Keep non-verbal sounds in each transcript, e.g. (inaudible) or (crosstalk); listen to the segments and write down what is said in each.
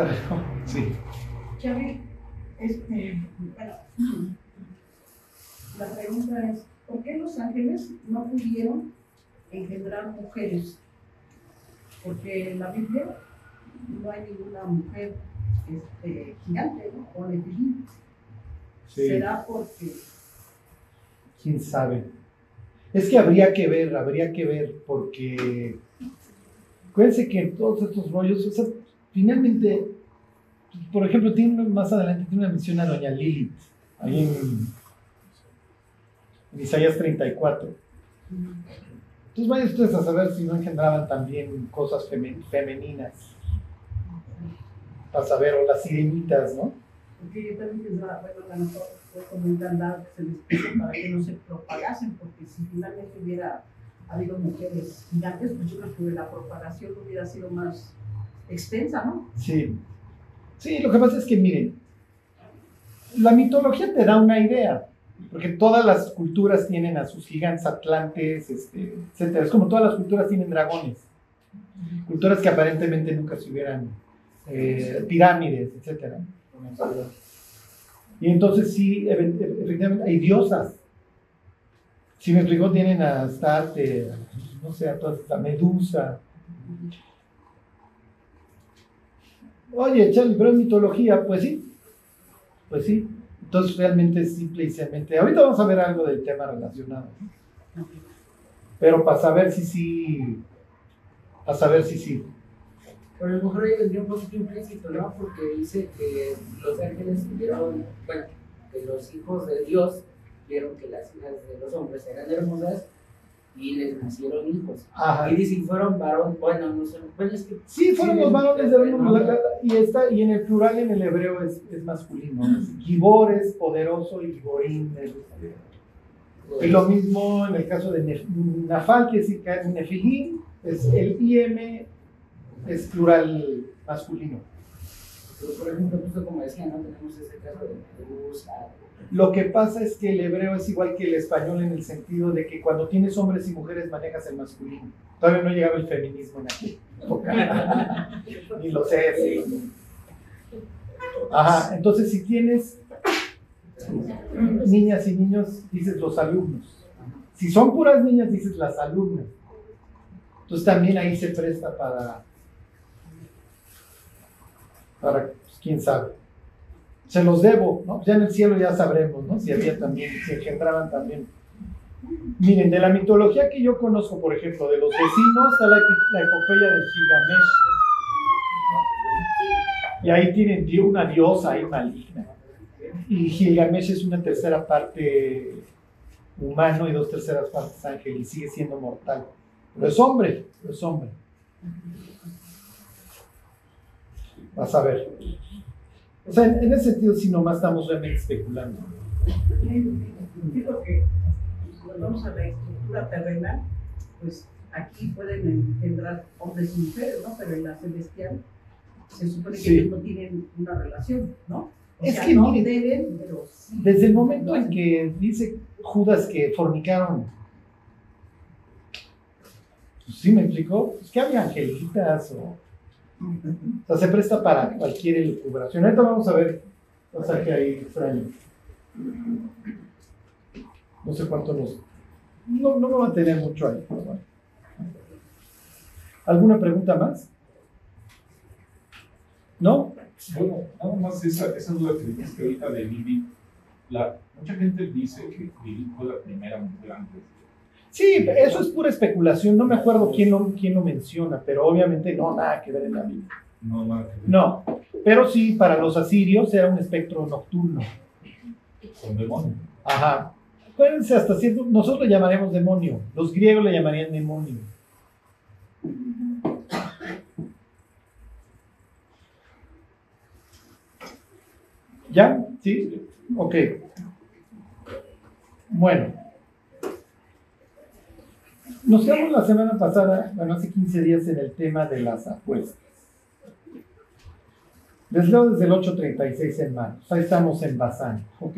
preguntar algo? Sí. Xavi, este, bueno, la pregunta es, ¿por qué los ángeles no pudieron engendrar mujeres? Porque en la Biblia no hay ninguna mujer este, gigante, ¿no? O nefilim. Sí. ¿Será porque ¿Quién sabe? Es que habría que ver, habría que ver, porque acuérdense que en todos estos rollos, o sea, finalmente, por ejemplo, tiene más adelante tiene una mención a Doña Lilith, ahí en, en Isaías 34. Entonces vayan ustedes a saber si no engendraban también cosas femen- femeninas. Para saber, o las sirenitas, ¿no? Porque yo también pensaba, bueno, a lo mejor fue como un candado que se les puso para que no se propagasen, porque si finalmente hubiera habido mujeres gigantes, pues yo creo que la propagación hubiera sido más extensa, ¿no? Sí. Sí, lo que pasa es que, miren, la mitología te da una idea, porque todas las culturas tienen a sus gigantes atlantes, este, etcétera. Es como todas las culturas tienen dragones. Culturas que aparentemente nunca se hubieran, eh, pirámides, etcétera. Y entonces sí, efe- efe- efectivamente, hay diosas. Si me explico, tienen a Astarte, no sé, a todas, a Medusa, Oye, Charlie, pero es mitología, pues sí. Pues sí. Entonces realmente es simple y sencillamente. Ahorita vamos a ver algo del tema relacionado. Pero para saber si sí. Para saber si sí. Pero a lo mejor ahí vendría un poquito implícito, ¿no? Porque dice que los ángeles vieron, bueno, que los hijos de Dios vieron que las hijas de los hombres eran hermosas y les nacieron hijos. Ajá. Y dice, si fueron varón, bueno, no sé, bueno, es que... Sí, fueron Sí, los varones de ¿no? la- la- y está y en el plural en el hebreo es, es masculino. Es Gibor es poderoso y Giborim es Y lo mismo en el caso de Nafal, que que Nefilim, es el IM es plural masculino. Pero, por ejemplo, justo como decía, ¿no? Tenemos ese caso de Medusa. Lo que pasa es que el hebreo es igual que el español en el sentido de que cuando tienes hombres y mujeres manejas el masculino. Todavía no llegaba el feminismo en época. (laughs) Ni lo sé. Ajá, entonces si tienes niñas y niños, dices los alumnos. Si son puras niñas, dices las alumnas. Entonces también ahí se presta para, para pues, quién sabe. Se los debo, ¿no? Ya en el cielo ya sabremos, ¿no? Si había también, si engendraban también. Miren, de la mitología que yo conozco, por ejemplo, de los vecinos, está la, epopeya del Gilgamesh. Y ahí tienen una diosa ahí maligna. Y Gilgamesh es una tercera parte humano y dos terceras partes ángel y sigue siendo mortal. Pero es hombre, es hombre. Vas a ver. O sea, en, en ese sentido, sí, nomás estamos realmente especulando. Digo que cuando vamos a la estructura terrenal, pues aquí pueden engendrar hombres y mujeres, ¿no? Pero en la celestial se supone que Sí. ellos no tienen una relación, ¿no? O Es sea, que no miren, deben, pero sí. Desde el momento en que dice Judas que fornicaron, pues sí me explicó, pues que había angelitas o. O sea, se presta para cualquier elucubración. Ahorita vamos a ver pasaje ahí extraño. No sé cuánto nos. No, no me va a tener mucho ahí. ¿Alguna pregunta más? ¿No? Bueno, nada más esa, esa duda que dijiste ahorita de. La, mucha gente dice que Lili fue la primera mujer antes. Sí, eso es pura especulación. No me acuerdo quién lo, quién lo menciona, pero obviamente no, nada que ver en la Biblia. No, nada que ver No, pero sí, para los asirios era un espectro nocturno. Con demonio. Ajá. Acuérdense, hasta cierto, nosotros le llamaremos demonio. Los griegos le llamarían demonio. ¿Ya? ¿Sí? Ok. Bueno. Nos quedamos la semana pasada, bueno, hace 15 días, en el tema de las apuestas. Les leo desde el 8.36 en manos. Ahí estamos en Bazán, ¿ok?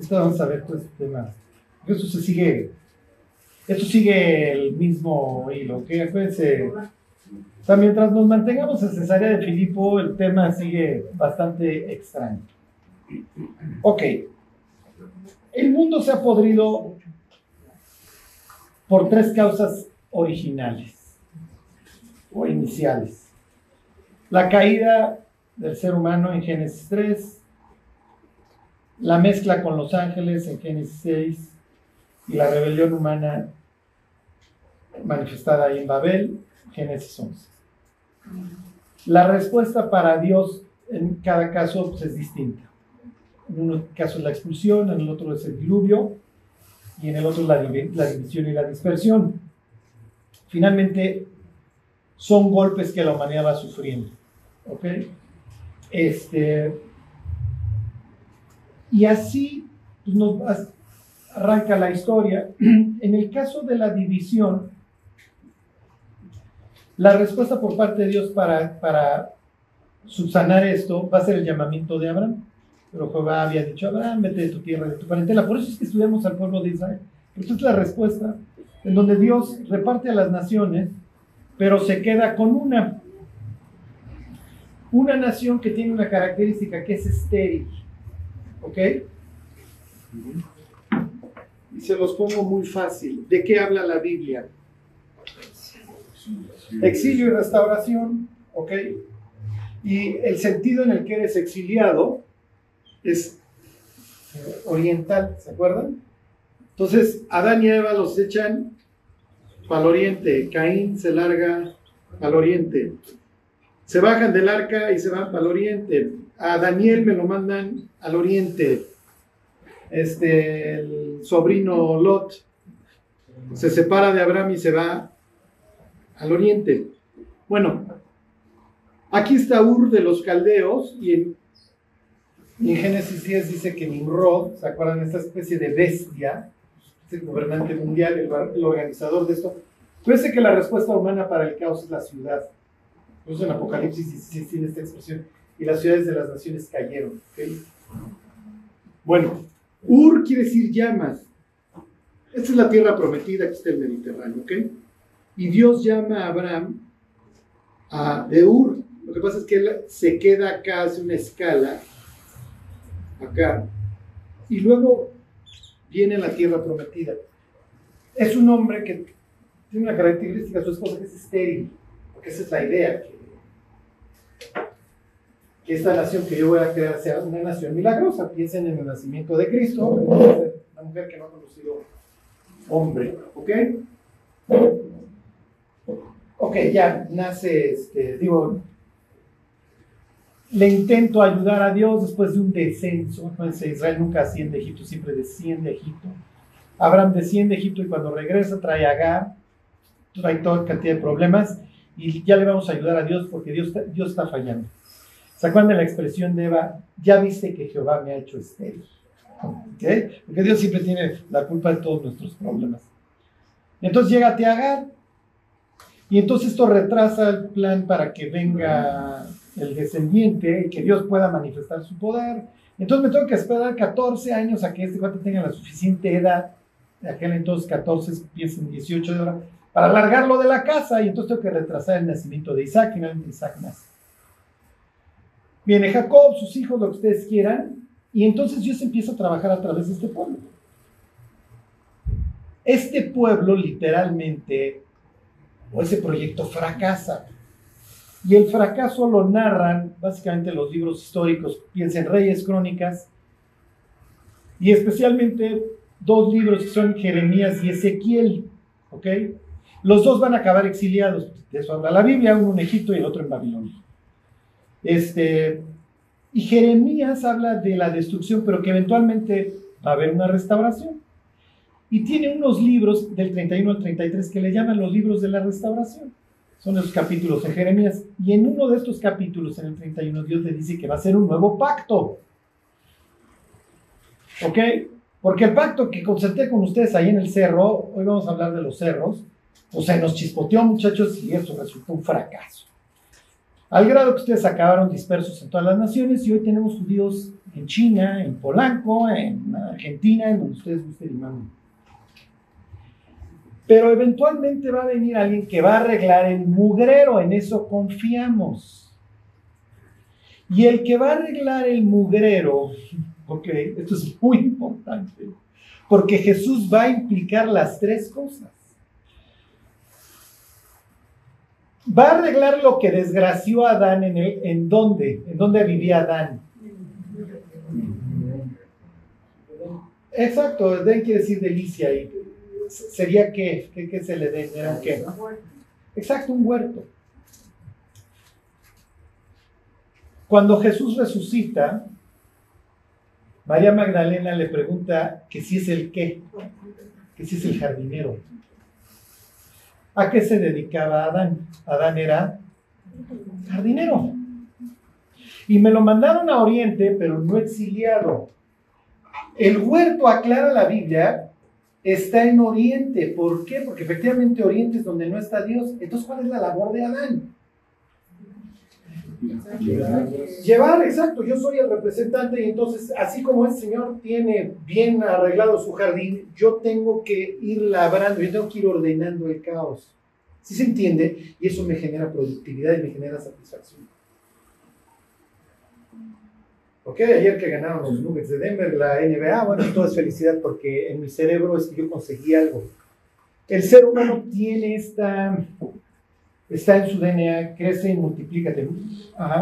Esto vamos a ver todo este tema. Esto se sigue, esto sigue el mismo hilo, ¿ok? Acuérdense, O sea, mientras nos mantengamos en Cesarea de Filipo, el tema sigue bastante extraño. Ok. El mundo se ha podrido por tres causas originales o iniciales. La caída del ser humano en Génesis 3, la mezcla con los ángeles en Génesis 6 y la rebelión humana manifestada en Babel, Génesis 11. La respuesta para Dios en cada caso pues, es distinta. En un caso es la expulsión, en el otro es el diluvio y en el otro la, división y la dispersión. Finalmente, son golpes que la humanidad va sufriendo. ¿Ok? Este, y así pues, nos arranca la historia. (clears throat) En el caso de la división, la respuesta por parte de Dios para, para subsanar esto va a ser el llamamiento de Abraham. Pero Jehová había dicho, Abraham, vete de tu tierra, de tu parentela. Por eso es que estudiamos al pueblo de Israel. Esta es la respuesta en donde Dios reparte a las naciones, pero se queda con una. Una nación que tiene una característica que es estéril. ¿Ok? Y se los pongo muy fácil. ¿De qué habla la Biblia? Exilio y restauración, ¿ok? Y el sentido en el que eres exiliado es eh, oriental, ¿se acuerdan? Entonces, Adán y Eva los echan para el oriente, Caín se larga al oriente, se bajan del arca y se van para el oriente, a Daniel me lo mandan al oriente, este, el sobrino Lot se separa de Abraham y se va al oriente. Bueno, aquí está Ur de los caldeos y en, Génesis 10 dice que Nimrod, ¿se acuerdan? Esta especie de bestia, el gobernante mundial, el, organizador de esto. Parece que la respuesta humana para el caos es la ciudad. Eso en Apocalipsis 16 tiene esta expresión. Y las ciudades de las naciones cayeron. Bueno, Ur quiere decir llamas. Esta es la tierra prometida, que está el Mediterráneo, ¿ok? Y Dios llama a Abraham a, de Ur. Lo que pasa es que él se queda acá, hace una escala, acá, y luego viene la tierra prometida. Es un hombre que tiene una característica, su esposa que es estéril, porque esa es la idea, que, que esta nación que yo voy a crear sea una nación milagrosa. Piensen en el nacimiento de Cristo, una mujer que no ha conocido hombre, ¿ok? ok, ya nace, este, digo, le intento ayudar a Dios después de un descenso. Israel nunca asciende a Egipto, siempre desciende a Egipto. Abraham desciende a Egipto y cuando regresa trae a Agar, trae toda cantidad de problemas y ya le vamos a ayudar a Dios porque Dios está, Dios está fallando. ¿Se acuerdan de la expresión de Eva? Ya viste que Jehová me ha hecho estéril. ¿Okay? Porque Dios siempre tiene la culpa de todos nuestros problemas. Entonces llega a Agar y entonces esto retrasa el plan para que venga el descendiente que Dios pueda manifestar su poder. Entonces me tengo que esperar 14 años a que este cuate tenga la suficiente edad, de aquel entonces 14, piensen 18 de hora, para alargarlo de la casa y entonces tengo que retrasar el nacimiento de Isaac finalmente Isaac nace. Viene Jacob, sus hijos, lo que ustedes quieran, y entonces Dios empieza a trabajar a través de este pueblo. Este pueblo literalmente o ese proyecto fracasa. Y el fracaso lo narran básicamente los libros históricos, piensen Reyes, Crónicas, y especialmente dos libros que son Jeremías y Ezequiel, ¿ok? Los dos van a acabar exiliados, de eso habla la Biblia, uno en Egipto y el otro en Babilonia. Este, y Jeremías habla de la destrucción, pero que eventualmente va a haber una restauración. Y tiene unos libros del 31 al 33 que le llaman los libros de la restauración. Son los capítulos de Jeremías. Y en uno de estos capítulos, en el 31, Dios le dice que va a ser un nuevo pacto. ¿Ok? Porque el pacto que concerté con ustedes ahí en el cerro, hoy vamos a hablar de los cerros, o sea, nos chispoteó muchachos y eso resultó un fracaso. Al grado que ustedes acabaron dispersos en todas las naciones y hoy tenemos judíos en China, en Polanco, en Argentina, en donde ustedes gusten y manden. Pero eventualmente va a venir alguien que va a arreglar el mugrero, en eso confiamos. Y el que va a arreglar el mugrero, ok, esto es muy importante, porque Jesús va a implicar las tres cosas. Va a arreglar lo que desgració a Adán en, el, en dónde, en dónde vivía Adán. Exacto, Edén quiere decir delicia y sería qué, qué, es el Edén, era un qué. Exacto, un huerto. Cuando Jesús resucita, María Magdalena le pregunta que si es el qué, que si es el jardinero. ¿A qué se dedicaba Adán? Adán era jardinero. Y me lo mandaron a Oriente, pero no exiliado. El huerto, aclara la Biblia, está en Oriente. ¿Por qué? Porque efectivamente Oriente es donde no está Dios. Entonces, ¿cuál es la labor de Adán? Llevar, exacto, yo soy el representante y entonces, así como el Señor tiene bien arreglado su jardín, yo tengo que ir labrando, yo tengo que ir ordenando el caos. ¿Sí se entiende? Y eso me genera productividad y me genera satisfacción. Ok, ayer que ganaron los Nuggets de Denver, la NBA, bueno, todo es felicidad porque en mi cerebro es que yo conseguí algo. El ser humano tiene esta, está en su DNA, crece y multiplícate.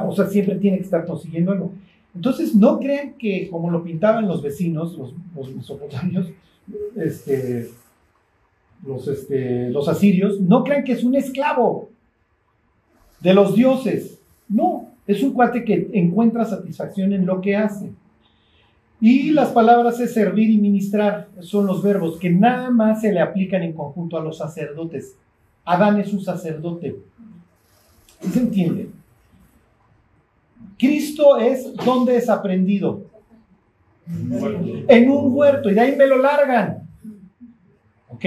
o sea, siempre tiene que estar consiguiendo algo. Entonces, no crean que como lo pintaban los vecinos, los, los mesopotamios, este, los, este, los asirios, no crean que es un esclavo de los dioses. No, es un cuate que encuentra satisfacción en lo que hace. Y las palabras es servir y ministrar, son los verbos que nada más se le aplican en conjunto a los sacerdotes. Adán es un sacerdote. ¿Se entiende? Cristo es donde es aprendido. En un huerto. Y de ahí me lo largan. ¿Ok?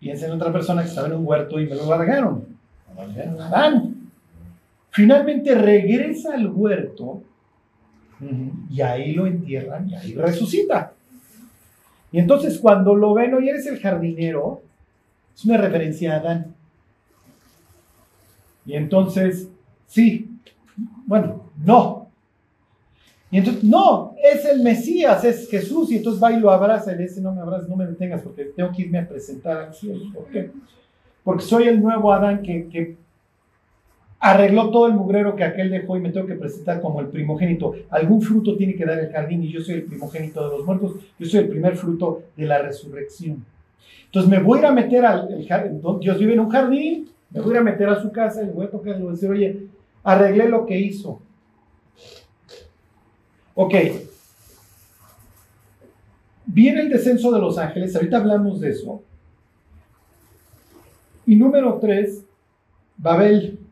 Piensa en otra persona que estaba en un huerto y me lo largaron. Adán. Finalmente regresa al huerto y ahí lo entierran y ahí resucita. Y entonces cuando lo ven, oye, eres el jardinero, es una referencia a Adán. Y entonces, sí, bueno, no. Y entonces, no, es el Mesías, es Jesús, y entonces va y lo abraza y le dice, no me abraces, no me detengas, porque tengo que irme a presentar al cielo. ¿Por qué? Porque soy el nuevo Adán que, que arregló todo el mugrero que aquel dejó y me tengo que presentar como el primogénito. Algún fruto tiene que dar el jardín y yo soy el primogénito de los muertos, yo soy el primer fruto de la resurrección. Entonces me voy a ir a meter al jardín, Dios vive en un jardín, me voy a ir a meter a su casa y le voy a tocar y le voy a decir, oye, arreglé lo que hizo. Ok. Viene el descenso de los ángeles, ahorita hablamos de eso. Y número tres, Babel.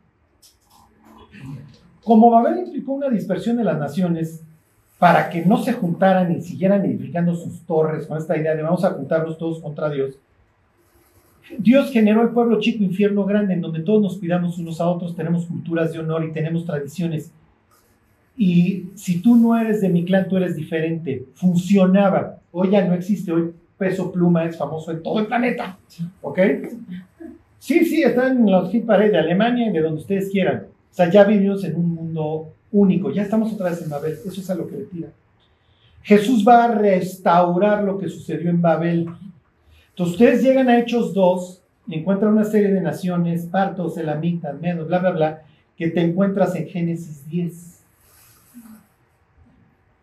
Como Babel implicó una dispersión de las naciones para que no se juntaran y siguieran edificando sus torres con esta idea de vamos a juntarnos todos contra Dios, Dios generó el pueblo chico, infierno grande, en donde todos nos cuidamos unos a otros, tenemos culturas de honor y tenemos tradiciones. Y si tú no eres de mi clan, tú eres diferente. Funcionaba. Hoy ya no existe. Hoy Peso Pluma es famoso en todo el planeta. ¿Ok? Sí, sí, están en los hit de Alemania y de donde ustedes quieran. O sea, ya vivimos en un único. Ya estamos otra vez en Babel. Eso es a lo que le tira. Jesús va a restaurar lo que sucedió en Babel. Entonces, ustedes llegan a Hechos 2 y encuentran una serie de naciones, partos, elamitas, menos, bla, bla, bla, que te encuentras en Génesis 10.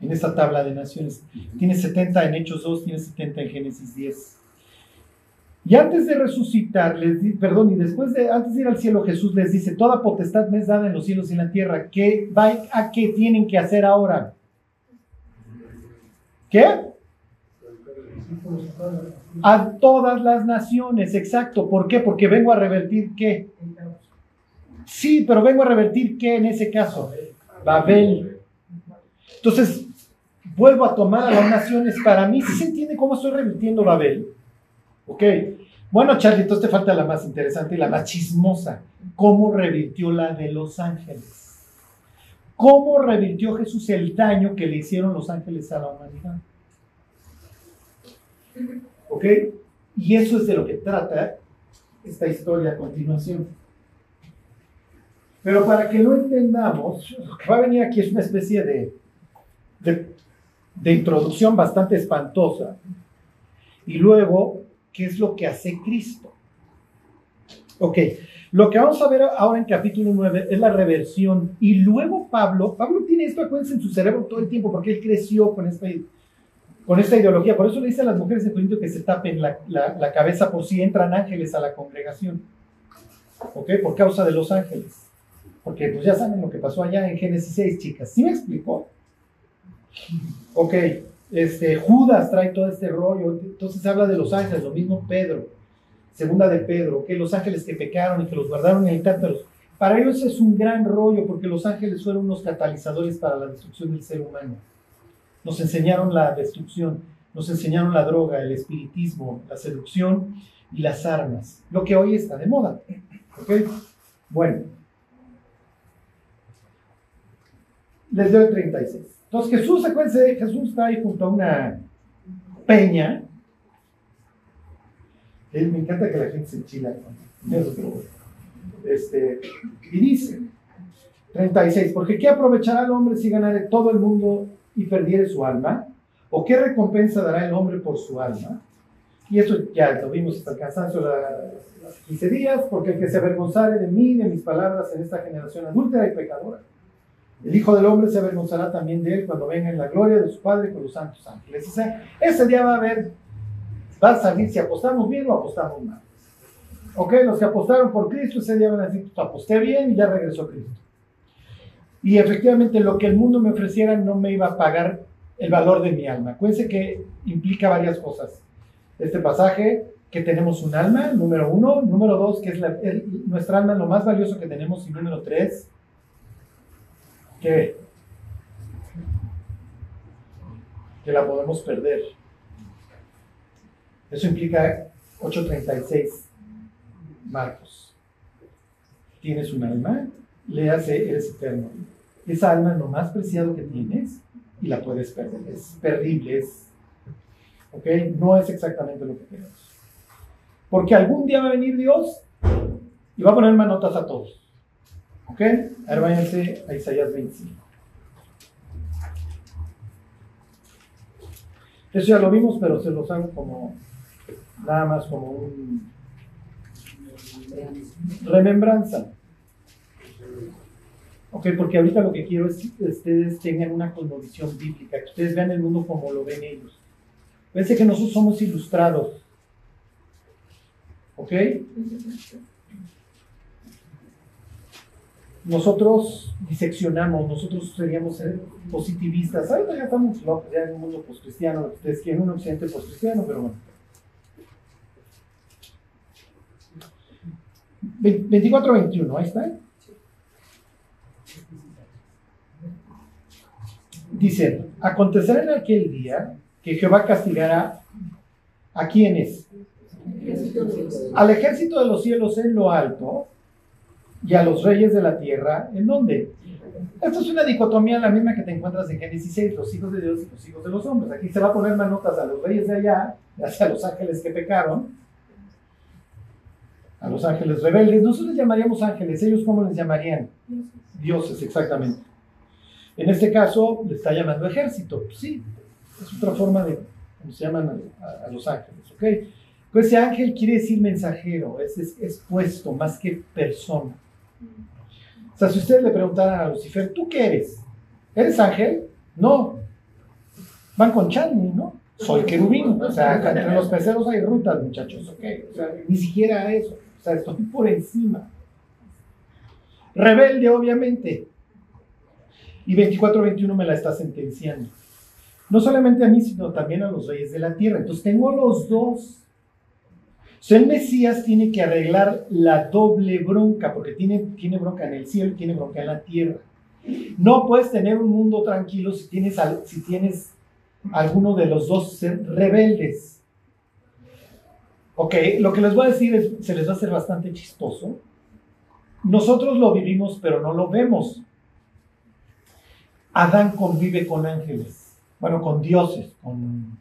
En esta tabla de naciones. Tienes 70 en Hechos 2, tienes 70 en Génesis 10. Y antes de resucitar, perdón, y después de, antes de ir al cielo, Jesús les dice, toda potestad me es dada en los cielos y en la tierra. ¿Qué, ¿A qué tienen que hacer ahora? ¿Qué? A todas las naciones, exacto. ¿Por qué? Porque vengo a revertir qué. Sí, pero vengo a revertir qué en ese caso. Babel. Entonces, vuelvo a tomar a las naciones para mí. ¿Sí se entiende cómo estoy revirtiendo Babel? Ok. Bueno, Charlie, entonces te falta la más interesante y la más chismosa. ¿Cómo revirtió la de los ángeles? ¿Cómo revirtió Jesús el daño que le hicieron los ángeles a la humanidad? ¿Ok? Y eso es de lo que trata esta historia a continuación. Pero para que lo entendamos, lo que va a venir aquí es una especie de, de, de introducción bastante espantosa. Y luego, ¿qué es lo que hace Cristo? Ok, lo que vamos a ver ahora en capítulo 9 es la reversión. Y luego Pablo, Pablo tiene esto, acuérdense, en su cerebro todo el tiempo, porque él creció con esta, con esta ideología. Por eso le dice a las mujeres de Corinto que se tapen la, la, la cabeza por si entran ángeles a la congregación. ¿Ok? Por causa de los ángeles. Porque pues ya saben lo que pasó allá en Génesis 6, chicas. ¿Sí me explicó? Ok, este, Judas trae todo este rollo. Entonces habla de los ángeles, lo mismo Pedro. Segunda de Pedro, que los ángeles que pecaron y que los guardaron en el. Para ellos es un gran rollo porque los ángeles fueron unos catalizadores para la destrucción del ser humano. Nos enseñaron la destrucción, nos enseñaron la droga, el espiritismo, la seducción y las armas, lo que hoy está de moda. ¿Ok? Bueno. Les doy el 36. Entonces Jesús, acuérdense, Jesús está ahí junto a una peña. Él, me encanta que la gente se enchila este, y dice, 36, porque ¿qué aprovechará el hombre si ganare todo el mundo y perdiere su alma? ¿O qué recompensa dará el hombre por su alma? Y eso ya lo vimos hasta el cansancio los 15 días, porque el que se avergonzare de mí, de mis palabras en esta generación adúltera y pecadora, el Hijo del Hombre se avergonzará también de él cuando venga en la gloria de su Padre con los santos ángeles. Ese día va a haber, va a salir si apostamos bien o apostamos mal. Ok, los que apostaron por Cristo ese día van a decir, pues aposté bien y ya regresó Cristo. Y efectivamente lo que el mundo me ofreciera no me iba a pagar el valor de mi alma. Acuérdense que implica varias cosas. Este pasaje, que tenemos un alma, número uno. Número dos, que es la, el, nuestra alma lo más valioso que tenemos. Y número tres, que, que la podemos perder. Eso implica 836 Marcos. Tienes un alma, le hace, eres eterno. Esa alma es lo más preciado que tienes y la puedes perder. Es perdible, es. ¿Ok? No es exactamente lo que queremos. Porque algún día va a venir Dios y va a poner manotas a todos. ¿Ok? Ahora váyanse a Isaías 25. Eso ya lo vimos, pero se los hago como nada más como un remembranza. Ok, porque ahorita lo que quiero es que ustedes tengan una cosmovisión bíblica, que ustedes vean el mundo como lo ven ellos. Fíjense que nosotros somos ilustrados. ¿Ok? Nosotros diseccionamos, nosotros seríamos positivistas. Ahorita ya estamos ya en un mundo postcristiano, ustedes quieren un occidente postcristiano, pero bueno. 24-21, ahí está. Dice, acontecerá en aquel día que Jehová castigará a quienes? Al ejército de los cielos en lo alto y a los reyes de la tierra, ¿en dónde? Esto es una dicotomía la misma que te encuentras en Génesis 6, los hijos de Dios y los hijos de los hombres. Aquí se va a poner manotas a los reyes de allá, hacia los ángeles que pecaron, a los ángeles rebeldes. Nosotros les llamaríamos ángeles, ellos cómo les llamarían? Dioses, exactamente. En este caso le está llamando ejército. Sí, es otra forma de cómo se llaman a, a, los ángeles. ¿ok? Pues ese ángel quiere decir mensajero, es, es, es puesto más que persona. O sea, si ustedes le preguntaran a Lucifer, ¿tú qué eres? ¿Eres ángel? No. Van con Channy, ¿no? Soy querubín. O sea, entre los peceros hay rutas, muchachos, ¿ok? O sea, ni siquiera eso. O sea, estoy por encima. Rebelde, obviamente. Y 24-21 me la está sentenciando. No solamente a mí, sino también a los reyes de la tierra. Entonces tengo los dos. Sea, el Mesías tiene que arreglar la doble bronca, porque tiene, tiene bronca en el cielo y tiene bronca en la tierra. No puedes tener un mundo tranquilo si tienes, si tienes alguno de los dos rebeldes. Ok, lo que les voy a decir es, se les va a hacer bastante chistoso. Nosotros lo vivimos, pero no lo vemos. Adán convive con ángeles, bueno, con dioses, con...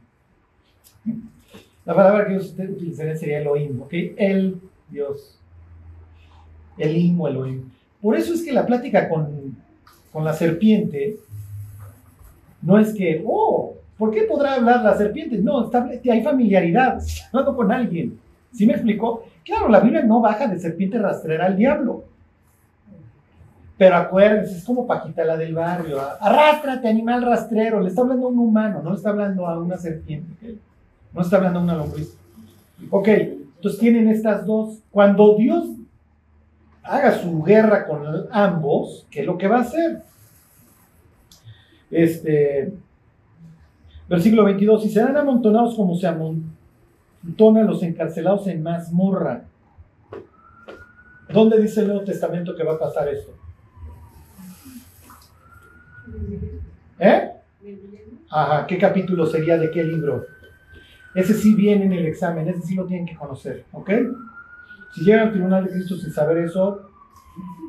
La palabra que yo utilizaría sería Elohim, ¿ok? El Dios. Elohim o Elohim. Por eso es que la plática con, con la serpiente no es que, oh, ¿por qué podrá hablar la serpiente? No, está, hay familiaridad, (laughs) hablando con alguien. ¿Sí me explicó? Claro, la Biblia no baja de serpiente rastrera al diablo. Pero acuérdense, es como Paquita la del barrio. Arrástrate, animal rastrero. Le está hablando a un humano, no le está hablando a una serpiente. No está hablando una lombriz. Ok, entonces tienen estas dos. Cuando Dios haga su guerra con ambos, ¿qué es lo que va a hacer? Este, versículo 22, y serán amontonados como se amontonan los encarcelados en mazmorra. ¿Dónde dice el Nuevo Testamento que va a pasar esto? ¿Eh? Ajá, ¿qué capítulo sería de qué libro? Ese sí viene en el examen, ese sí lo tienen que conocer, ¿ok? Si llegan al tribunal de Cristo sin saber eso,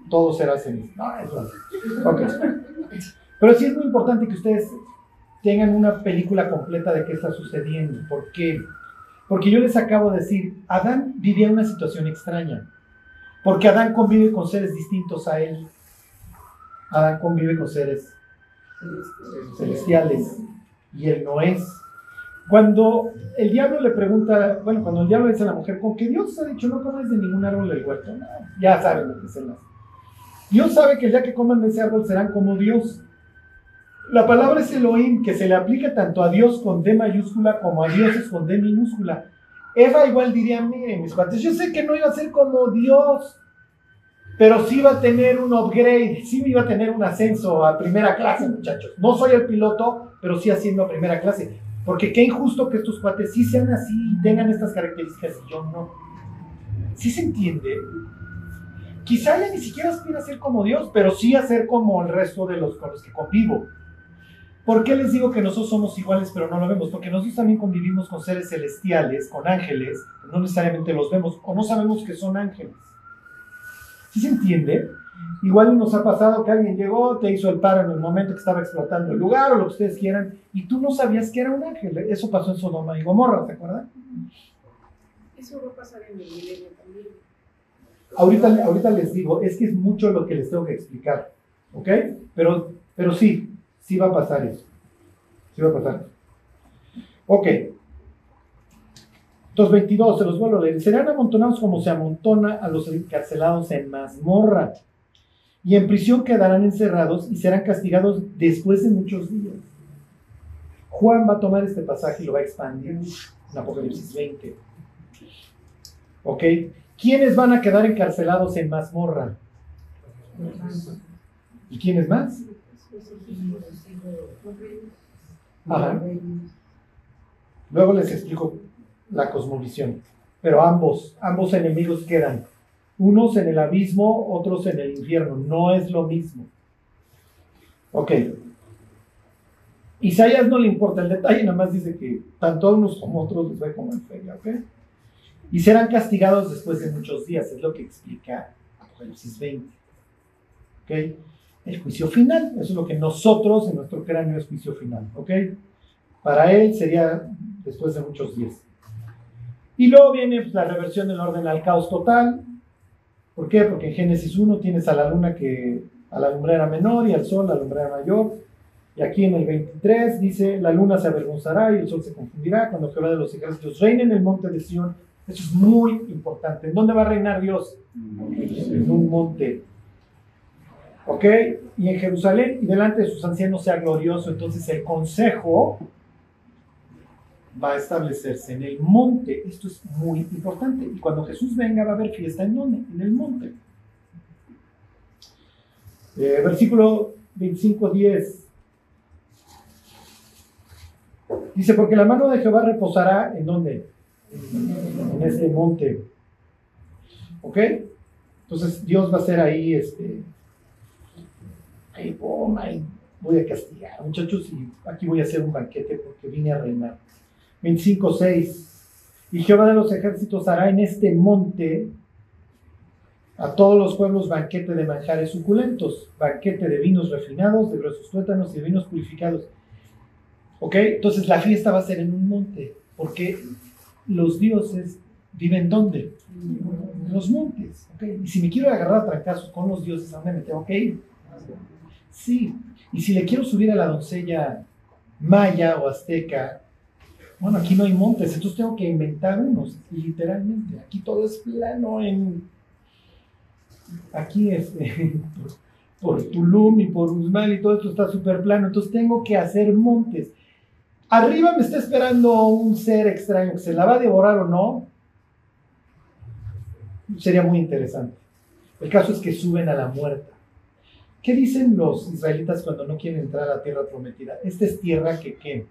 todo será ese No, eso Ok. Pero sí es muy importante que ustedes tengan una película completa de qué está sucediendo. ¿Por qué? Porque yo les acabo de decir, Adán vivía una situación extraña. Porque Adán convive con seres distintos a él. Adán convive con seres celestiales y él no es. Cuando el diablo le pregunta, bueno, cuando el diablo dice a la mujer, con que Dios ha dicho no comes de ningún árbol del huerto, ya saben lo que es el Dios sabe que ya que coman de ese árbol serán como Dios. La palabra es Elohim, que se le aplica tanto a Dios con D mayúscula como a dioses con D minúscula. Eva igual diría, miren mis cuates, yo sé que no iba a ser como Dios, pero sí va a tener un upgrade, sí iba a tener un ascenso a primera clase, muchachos. No soy el piloto, pero sí haciendo primera clase. Porque qué injusto que estos cuates sí sean así y tengan estas características y yo no. ¿Sí se entiende? Quizá ella ni siquiera aspira a ser como Dios, pero sí a ser como el resto de los con los que convivo. ¿Por qué les digo que nosotros somos iguales pero no lo vemos? Porque nosotros también convivimos con seres celestiales, con ángeles, no necesariamente los vemos o no sabemos que son ángeles. ¿Sí se entiende? Igual nos ha pasado que alguien llegó, te hizo el paro en el momento que estaba explotando el lugar o lo que ustedes quieran, y tú no sabías que era un ángel. Eso pasó en Sodoma y Gomorra, ¿te acuerdan? Eso va a pasar en el milenio también. Ahorita, ahorita les digo, es que es mucho lo que les tengo que explicar, ¿ok? Pero, pero sí, sí va a pasar eso. Sí va a pasar. Ok, 2.22, se los vuelvo a leer. Serán amontonados como se amontona a los encarcelados en mazmorra. Y en prisión quedarán encerrados y serán castigados después de muchos días. Juan va a tomar este pasaje y lo va a expandir en Apocalipsis 20. ¿Ok? ¿Quiénes van a quedar encarcelados en mazmorra? ¿Y quiénes más? Luego les explico la cosmovisión. Pero ambos, ambos enemigos quedan. Unos en el abismo, otros en el infierno. No es lo mismo. Ok. Isaías no le importa el detalle, nada más dice que tanto unos como otros les ve como en feria, ¿ok? Y serán castigados después de muchos días, es lo que explica Apocalipsis 20. ¿Ok? El juicio final, eso es lo que nosotros en nuestro cráneo es juicio final, ¿ok? Para él sería después de muchos días. Y luego viene pues, la reversión del orden al caos total. ¿Por qué? Porque en Génesis 1 tienes a la luna que a la lumbrera menor y al sol a la lumbrera mayor. Y aquí en el 23 dice, la luna se avergonzará y el sol se confundirá cuando Jehová de los ejércitos reine en el monte de Sión. Eso es muy importante. ¿En dónde va a reinar Dios? En un monte. ¿Ok? Y en Jerusalén y delante de sus ancianos sea glorioso. Entonces el consejo va a establecerse en el monte. Esto es muy importante. Y cuando Jesús venga va a haber fiesta en dónde? En el monte. Eh, versículo 25, 10. Dice, porque la mano de Jehová reposará en dónde? En este monte. ¿Ok? Entonces Dios va a ser ahí, este, ahí, voy a castigar, muchachos, y aquí voy a hacer un banquete porque vine a reinar. 25.6. Y Jehová de los ejércitos hará en este monte a todos los pueblos banquete de manjares suculentos, banquete de vinos refinados, de gruesos tuétanos y de vinos purificados. ¿Ok? Entonces la fiesta va a ser en un monte. ¿Por qué? los dioses viven dónde? En los montes. Y si me quiero agarrar a trancazos con los dioses, ¿a dónde me tengo que ir? Sí. Y si le quiero subir a la doncella maya o azteca, bueno, aquí no hay montes, entonces tengo que inventar unos, literalmente. Aquí todo es plano en... Aquí es... (laughs) por Tulum y por Guzmán y todo esto está súper plano, entonces tengo que hacer montes. Arriba me está esperando un ser extraño que se la va a devorar o no. Sería muy interesante. El caso es que suben a la muerta. ¿Qué dicen los israelitas cuando no quieren entrar a la tierra prometida? Esta es tierra que qué?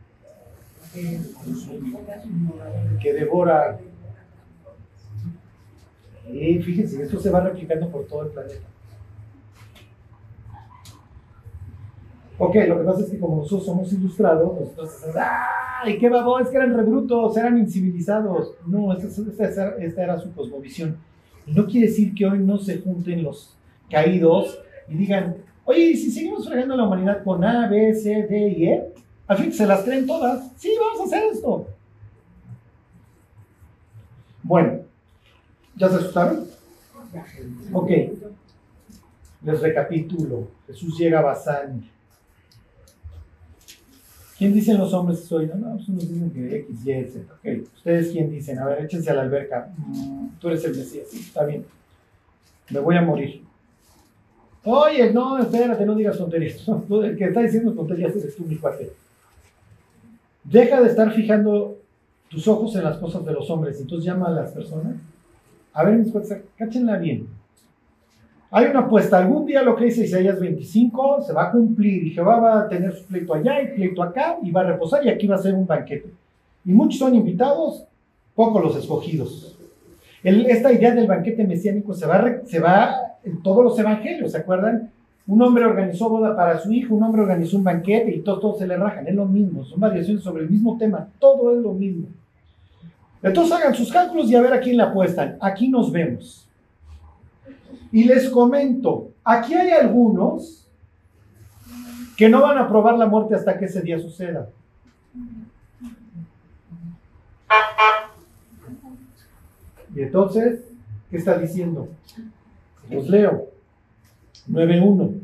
Que devora. Y fíjense, esto se va replicando por todo el planeta. Ok, lo que pasa es que como nosotros somos ilustrados, nosotros ¡ay, qué babo! Es que eran rebrutos, eran incivilizados. No, esta, era su cosmovisión. No quiere decir que hoy no se junten los caídos y digan, oye, si seguimos fregando a la humanidad con A, B, C, D y E, al fin se las creen todas. Sí, vamos a hacer esto. Bueno, ¿ya se asustaron? Ok, les recapitulo. Jesús llega a Bazán ¿Quién dicen los hombres que soy? No, no, pues unos dicen que X, Y, Z. Ok, ¿ustedes quién dicen? A ver, échense a la alberca. Mm, tú eres el Mesías, sí, está bien. Me voy a morir. Oye, no, espérate, no digas tonterías. (laughs) El que está diciendo tonterías eres tú, mi cuate. Deja de estar fijando tus ojos en las cosas de los hombres. Entonces llama a las personas. A ver, mis cuates, cáchenla bien. Hay una apuesta, algún día lo que dice Isaías 25 se va a cumplir y Jehová va a tener su pleito allá y pleito acá y va a reposar y aquí va a ser un banquete. Y muchos son invitados, pocos los escogidos. esta idea del banquete mesiánico se va, se va en todos los evangelios, ¿se acuerdan? Un hombre organizó boda para su hijo, un hombre organizó un banquete y todos, se le rajan, es lo mismo, son variaciones sobre el mismo tema, todo es lo mismo. Entonces hagan sus cálculos y a ver a quién le apuestan. Aquí nos vemos. Y les comento, aquí hay algunos que no van a probar la muerte hasta que ese día suceda. Y entonces, ¿qué está diciendo? Los leo. 9.1.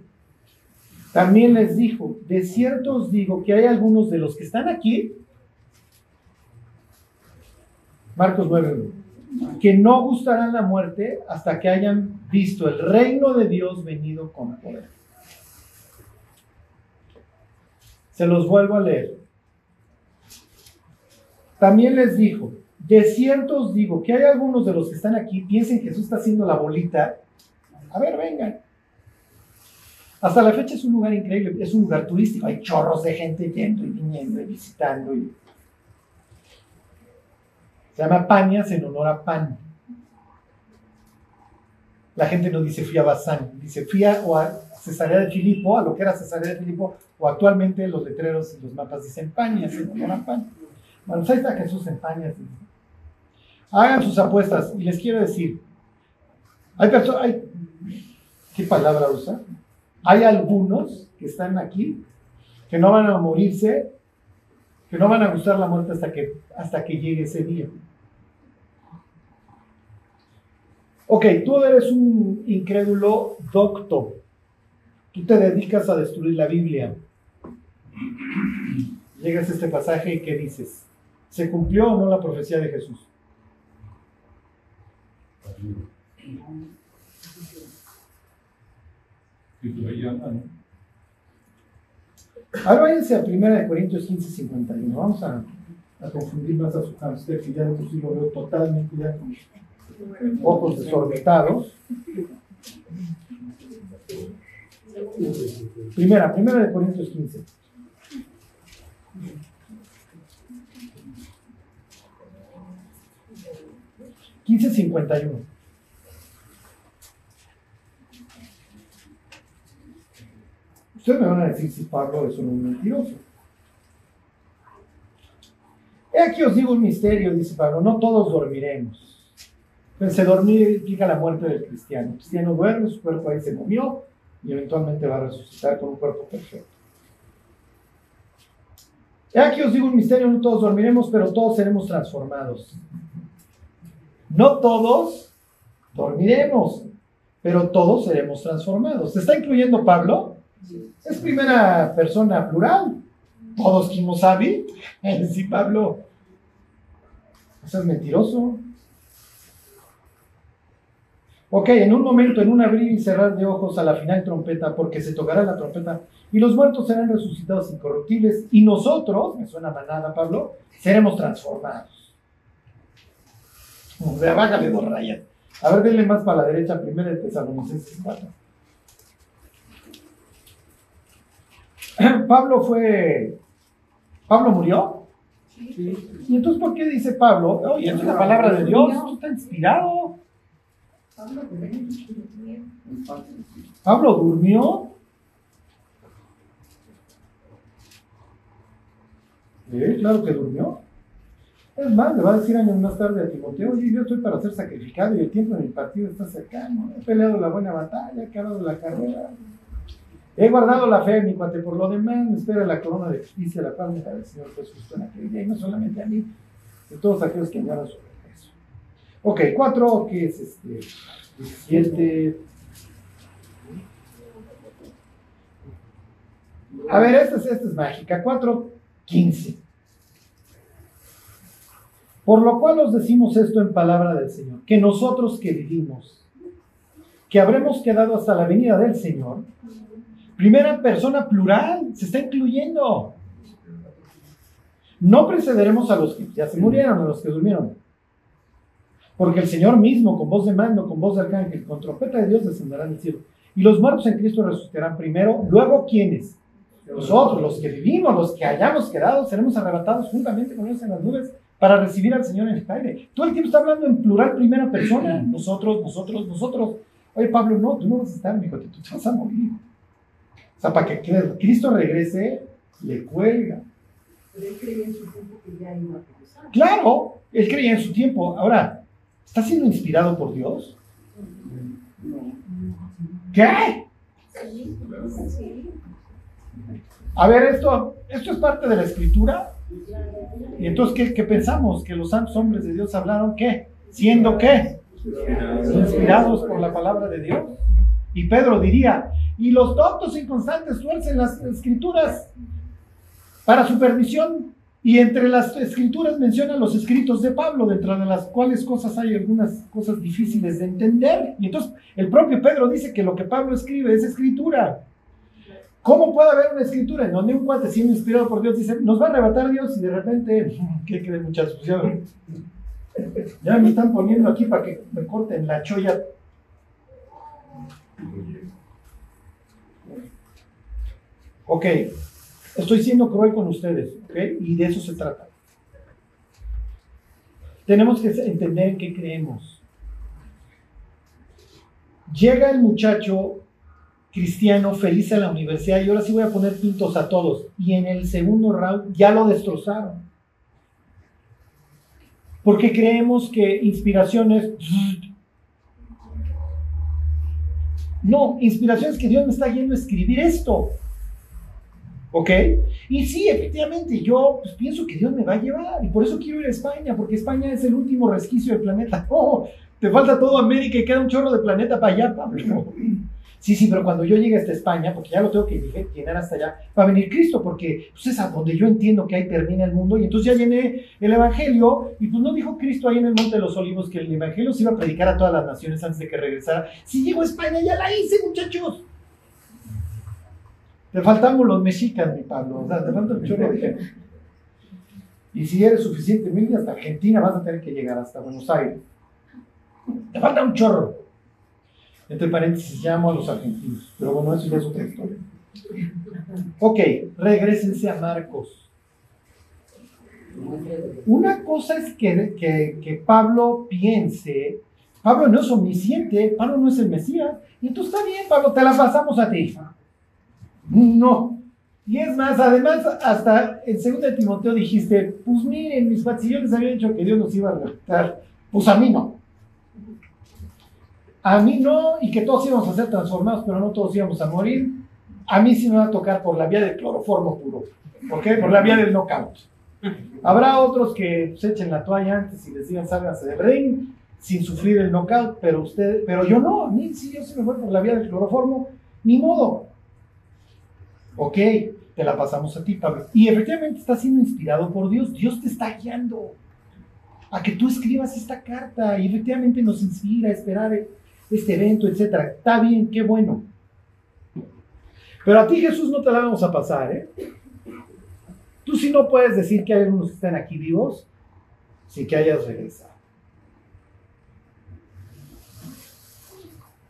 También les dijo, de cierto os digo que hay algunos de los que están aquí. Marcos 9.1 que no gustarán la muerte hasta que hayan visto el reino de Dios venido con poder. Se los vuelvo a leer. También les dijo, de cierto os digo que hay algunos de los que están aquí, piensen que Jesús está haciendo la bolita. A ver, vengan. Hasta la fecha es un lugar increíble, es un lugar turístico, hay chorros de gente yendo y viniendo y visitando. Y se llama Pañas en honor a Pan. La gente no dice fui a Bazán, dice fui a, o a Cesarea de Filipo, a lo que era Cesarea de Filipo, o actualmente los letreros y los mapas dicen Pañas en honor a Pan. Bueno, pues ahí está Jesús en Pañas. Hagan sus apuestas y les quiero decir, hay personas, ¿qué palabra usa? Hay algunos que están aquí que no van a morirse, que no van a gustar la muerte hasta que, hasta que llegue ese día. Ok, tú eres un incrédulo docto. Tú te dedicas a destruir la Biblia. Llegas a este pasaje y ¿qué dices? ¿Se cumplió o no la profecía de Jesús? Ahora váyanse a 1 Corintios 15, 51. Vamos a, confundir más a su hamster, que ya de sí lo veo totalmente ya con ojos desorbitados. Primera, primera de Corintios 15. Quince cincuenta y uno. Ustedes me van a decir si Pablo es un mentiroso. He aquí os digo un misterio, dice Pablo, no todos dormiremos se dormir implica la muerte del cristiano. El cristiano duerme, su cuerpo ahí se movió y eventualmente va a resucitar con un cuerpo perfecto. Ya aquí os digo un misterio, no todos dormiremos, pero todos seremos transformados. No todos dormiremos, pero todos seremos transformados. ¿Se está incluyendo Pablo? Es primera persona plural. Todos Kimosabi. (laughs) Sí, Pablo. Eso es mentiroso. Ok, en un momento, en un abrir y cerrar de ojos a la final trompeta, porque se tocará la trompeta, y los muertos serán resucitados incorruptibles, y nosotros, me suena manada Pablo, seremos transformados. O sea, bájale dos rayas. A ver, denle más para la derecha, primero de Tesalonicenses 4. (clears throat) Pablo fue. ¿Pablo murió? ¿Y entonces por qué dice Pablo? Oye, es la palabra de Dios, esto está inspirado. Pablo durmió. Sí, claro que durmió. Es más, le va a decir años más tarde a Timoteo, oye, yo estoy para ser sacrificado y el tiempo en el partido está cercano. He peleado la buena batalla, he acabado la carrera. He guardado la fe, mi cuate, por lo demás me espera la corona de justicia, la paz me el Señor Jesús en aquel día, y no solamente a mí, de todos aquellos que añoran su regreso. Ok, cuatro, ¿qué es este? Siete. A ver, esta es, esta es mágica. Cuatro, quince. Por lo cual os decimos esto en palabra del Señor, que nosotros que vivimos, que habremos quedado hasta la venida del Señor, primera persona plural, se está incluyendo. No precederemos a los que ya se murieron, a los que durmieron. Porque el Señor mismo, con voz de mando, con voz de arcángel, con trompeta de Dios, descenderá del cielo. Y los muertos en Cristo resucitarán primero. Luego, ¿quiénes? Nosotros, los que vivimos, los que hayamos quedado, seremos arrebatados juntamente con ellos en las nubes para recibir al Señor en el aire. Todo el tiempo está hablando en plural primera persona. Nosotros, nosotros, nosotros. Oye, Pablo, no, tú no vas a estar, hijo, tú te vas a morir. O sea, para que Cristo regrese, le cuelga. Pero él creía en su tiempo que ya iba a regresar. Claro, él creía en su tiempo. Ahora, ¿está siendo inspirado por Dios? ¿Qué? A ver, esto, esto es parte de la escritura. Y entonces, ¿qué, ¿qué, pensamos? Que los santos hombres de Dios hablaron, ¿qué? ¿Siendo qué? Inspirados por la palabra de Dios. Y Pedro diría, y los tontos inconstantes tuercen las escrituras para su perdición. Y entre las escrituras mencionan los escritos de Pablo, dentro de las cuales cosas hay algunas cosas difíciles de entender. Y entonces el propio Pedro dice que lo que Pablo escribe es escritura. ¿Cómo puede haber una escritura en donde un cuate siendo inspirado por Dios dice, nos va a arrebatar Dios y de repente, (laughs) ¿qué creen muchachos? Ya, ya me están poniendo aquí para que me corten la cholla. Ok, estoy siendo cruel con ustedes, ¿ok? Y de eso se trata. Tenemos que entender qué creemos. Llega el muchacho cristiano feliz a la universidad y ahora sí voy a poner pintos a todos. Y en el segundo round ya lo destrozaron. Porque creemos que inspiración es... No, inspiración es que Dios me está yendo a escribir esto. ¿Ok? Y sí, efectivamente, yo pues, pienso que Dios me va a llevar y por eso quiero ir a España, porque España es el último resquicio del planeta. (laughs) Oh, te falta todo América y queda un chorro de planeta para allá, Pablo. Sí, sí, pero cuando yo llegue hasta España, porque ya lo tengo que llenar hasta allá, va a venir Cristo, porque pues, es a donde yo entiendo que ahí termina el mundo. Y entonces ya llené el Evangelio, y pues no dijo Cristo ahí en el Monte de los Olivos que el Evangelio se iba a predicar a todas las naciones antes de que regresara. Si llego a España, ya la hice, muchachos. Te faltamos los mexicas, mi Pablo. O sea, te falta chorro de. Y si eres suficientemente hasta Argentina, vas a tener que llegar hasta Buenos Aires. Te falta un chorro. Entre paréntesis, llamo a los argentinos. Pero bueno, eso ya es otra historia. Ok, regresense a Marcos. Una cosa es que, que, que, Pablo piense, Pablo no es omnisciente, Pablo no es el Mesías, y tú está bien, Pablo, te la pasamos a ti. No. Y es más, además, hasta en 2 Timoteo dijiste, pues miren, mis yo les había dicho que Dios nos iba a rescatar. Pues a mí no. A mí no, y que todos íbamos a ser transformados, pero no todos íbamos a morir. a mí sí me va a tocar por la vía del cloroformo puro. ¿Por qué? Por la vía del knockout. Habrá otros que se echen la toalla antes y les digan sálganse de ring sin sufrir el knockout, pero usted, pero yo no, a mí sí, yo sí me voy por la vía del cloroformo, ni modo. Ok, te la pasamos a ti, Pablo. Y efectivamente está siendo inspirado por Dios, Dios te está guiando a que tú escribas esta carta y efectivamente nos inspira a esperar este evento, etcétera. Está bien, qué bueno. Pero a ti Jesús no te la vamos a pasar, ¿eh? Tú sí no puedes decir que hay algunos que están aquí vivos sin que hayas regresado.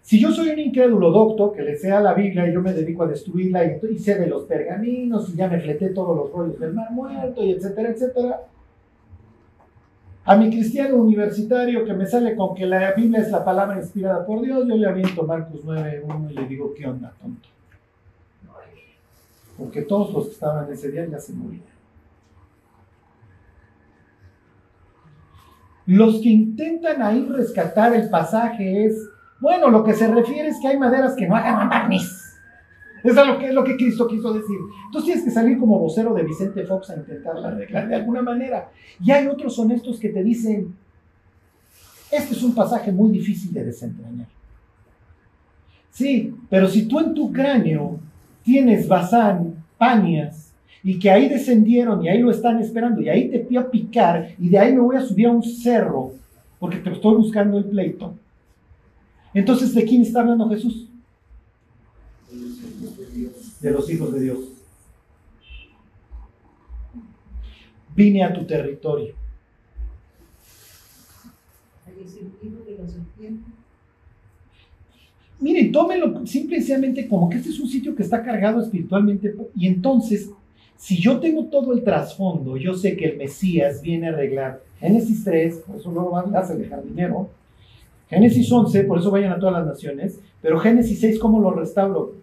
Si yo soy un incrédulo docto que le sea la Biblia y yo me dedico a destruirla y, sé de los pergaminos y ya me fleté todos los rollos del mar muerto y etcétera, etcétera, a mi cristiano universitario que me sale con que la Biblia es la palabra inspirada por Dios, yo le aviento Marcos 9.1 y le digo, ¿qué onda, tonto? Porque todos los que estaban ese día ya se murieron. Los que intentan ahí rescatar el pasaje es bueno, lo que se refiere es que hay maderas que no hagan barniz. Eso es lo que, Cristo quiso decir. Entonces tienes que salir como vocero de Vicente Fox a intentarla arreglar de alguna manera. Y hay otros honestos que te dicen, este es un pasaje muy difícil de desentrañar. Sí, pero si tú en tu cráneo tienes Bazán, Panias, y que ahí descendieron y ahí lo están esperando, y ahí te fui a picar, y de ahí me voy a subir a un cerro, porque te estoy buscando el pleito entonces, ¿de quién está hablando Jesús? De los hijos de Dios. Vine a tu territorio. Miren, tómenlo simplemente como que este es un sitio que está cargado espiritualmente. Y entonces, si yo tengo todo el trasfondo, yo sé que el Mesías viene a arreglar Génesis 3, por eso no van a jardinero, Génesis 11, por eso vayan a todas las naciones, pero Génesis 6, ¿cómo lo restauro?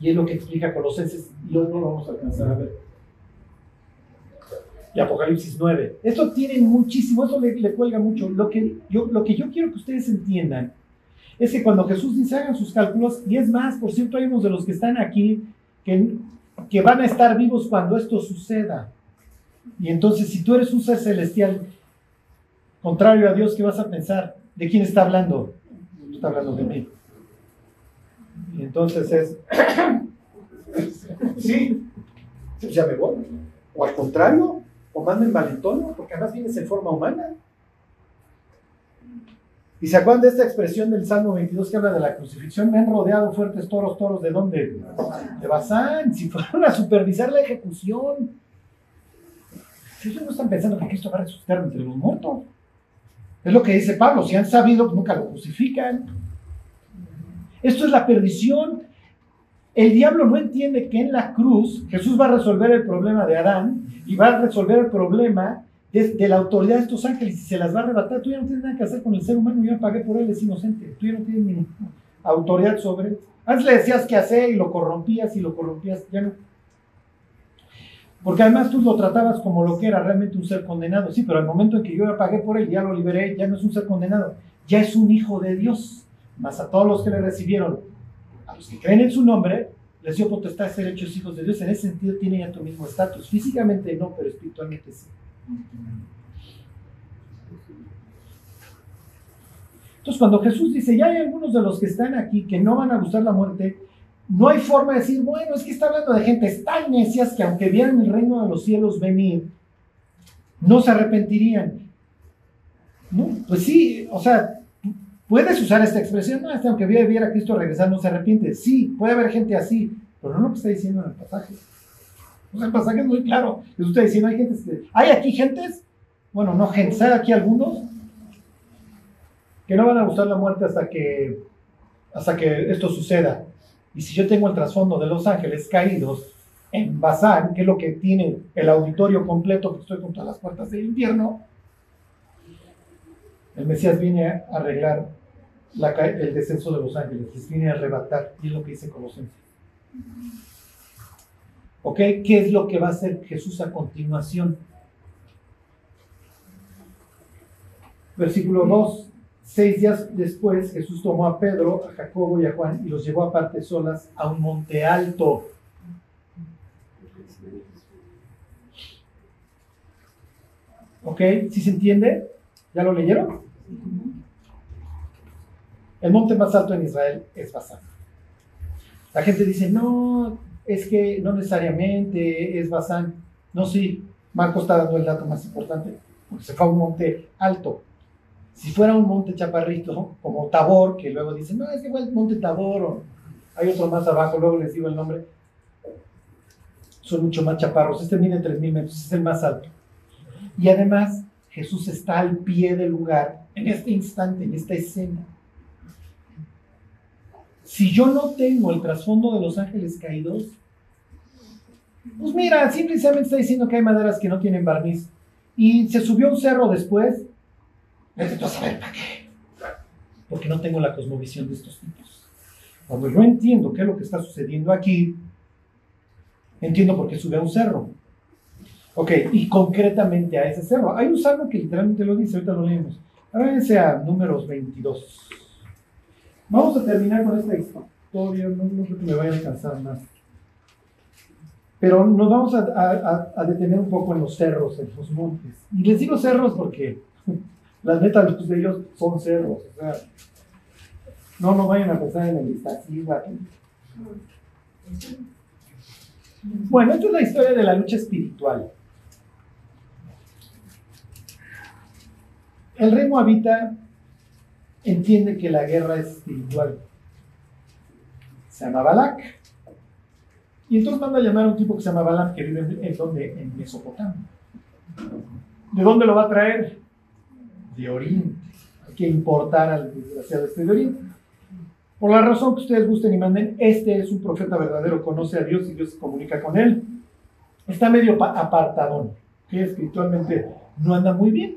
Y es lo que explica Colosenses, y hoy no lo vamos a alcanzar a ver. Y Apocalipsis 9. Esto tiene muchísimo, eso le, cuelga mucho. Lo que, yo, lo que yo quiero que ustedes entiendan es que cuando Jesús dice hagan sus cálculos, y es más, por cierto, hay unos de los que están aquí que, que van a estar vivos cuando esto suceda. Y entonces, si tú eres un ser celestial, contrario a Dios, ¿qué vas a pensar? ¿De quién está hablando? Está hablando de mí. Y entonces es, sí, ya me voy. O al contrario, o manden valentono, porque además vienes en forma humana. ¿Y se acuerdan de esta expresión del Salmo 22 que habla de la crucifixión? Me han rodeado fuertes toros, toros, ¿de dónde? De Bazán, si fueron a supervisar la ejecución. Ellos no están pensando que Cristo va a resucitar entre los muertos. Es lo que dice Pablo, si han sabido, nunca lo crucifican. Esto es la perdición. El diablo no entiende que en la cruz Jesús va a resolver el problema de Adán y va a resolver el problema de, la autoridad de estos ángeles y se las va a arrebatar. Tú ya no tienes nada que hacer con el ser humano, yo pagué por él, es inocente. Tú ya no tienes ni autoridad sobre él. Antes le decías qué hacer y lo corrompías y lo corrompías, ya no. Porque además tú lo tratabas como lo que era realmente un ser condenado. Sí, pero al momento en que yo ya pagué por él, ya lo liberé, ya no es un ser condenado, ya es un hijo de Dios. Más a todos los que le recibieron, a los que creen en su nombre, les dio potestad de ser hechos hijos de Dios. En ese sentido tienen ya tu mismo estatus. Físicamente no, pero espiritualmente sí. Entonces, cuando Jesús dice, ya hay algunos de los que están aquí que no van a gustar la muerte, no hay forma de decir, bueno, es que está hablando de gente tan necias que aunque vieran el reino de los cielos venir, no se arrepentirían. Pues sí, o sea, puedes usar esta expresión, no, este, aunque viera a Cristo regresar no se arrepiente. Sí, puede haber gente así, pero no lo que está diciendo en el pasaje. El pasaje es muy claro. Jesús está diciendo, hay gente, hay aquí gentes, bueno, no gente, hay aquí algunos que no van a gustar la muerte hasta que, hasta que esto suceda. Y si yo tengo el trasfondo de los ángeles caídos en Bazán, que es lo que tiene el auditorio completo, que estoy contra las puertas del infierno, el Mesías viene a arreglar el descenso de los ángeles, les viene a arrebatar, y es lo que dice Colosenses. ¿Ok? ¿Qué es lo que va a hacer Jesús a continuación? Versículo 2. Seis días después, Jesús tomó a Pedro, a Jacobo y a Juan y los llevó aparte solas a un monte alto. ¿Ok? ¿Sí se entiende? ¿Ya lo leyeron? El monte más alto en Israel es Basán. La gente dice, no, es que no necesariamente es Basán. No, sí, Marco está dando el dato más importante, porque se fue a un monte alto. Si fuera un monte chaparrito, como Tabor, que luego dicen, no, es el monte Tabor, o hay otro más abajo, luego les digo el nombre, son mucho más chaparros. Este mide 3.000 metros, es el más alto. Y además, Jesús está al pie del lugar, en este instante, en esta escena. Si yo no tengo el trasfondo de los ángeles caídos, pues mira, simplemente está diciendo que hay maderas que no tienen barniz. Y se subió un cerro después. Necesito saber para qué. Porque no tengo la cosmovisión de estos tipos. Cuando yo entiendo qué es lo que está sucediendo aquí, entiendo por qué sube a un cerro. Ok, y concretamente a ese cerro. Hay un salmo que literalmente lo dice, ahorita lo leemos. Ahora sea números 22. Vamos a terminar con esta historia. No, creo que me vaya a alcanzar más. Pero nos vamos a, a, detener un poco en los cerros, en los montes. Y les digo cerros porque las metas de ellos son cerros. O sea, no, no vayan a pensar en el Iztaccíhuatl. Bueno, esta es la historia de la lucha espiritual. El rey Moabita entiende que la guerra es espiritual. Se llama Balak. Y entonces manda a llamar a un tipo que se llama Balaam, que vive en, donde? En Mesopotamia. ¿De dónde lo va a traer? De Oriente. Hay que importar al desgraciado este de Oriente. Por la razón que ustedes gusten y manden, este es un profeta verdadero, conoce a Dios y Dios se comunica con él. Está medio apartadón, que espiritualmente no anda muy bien.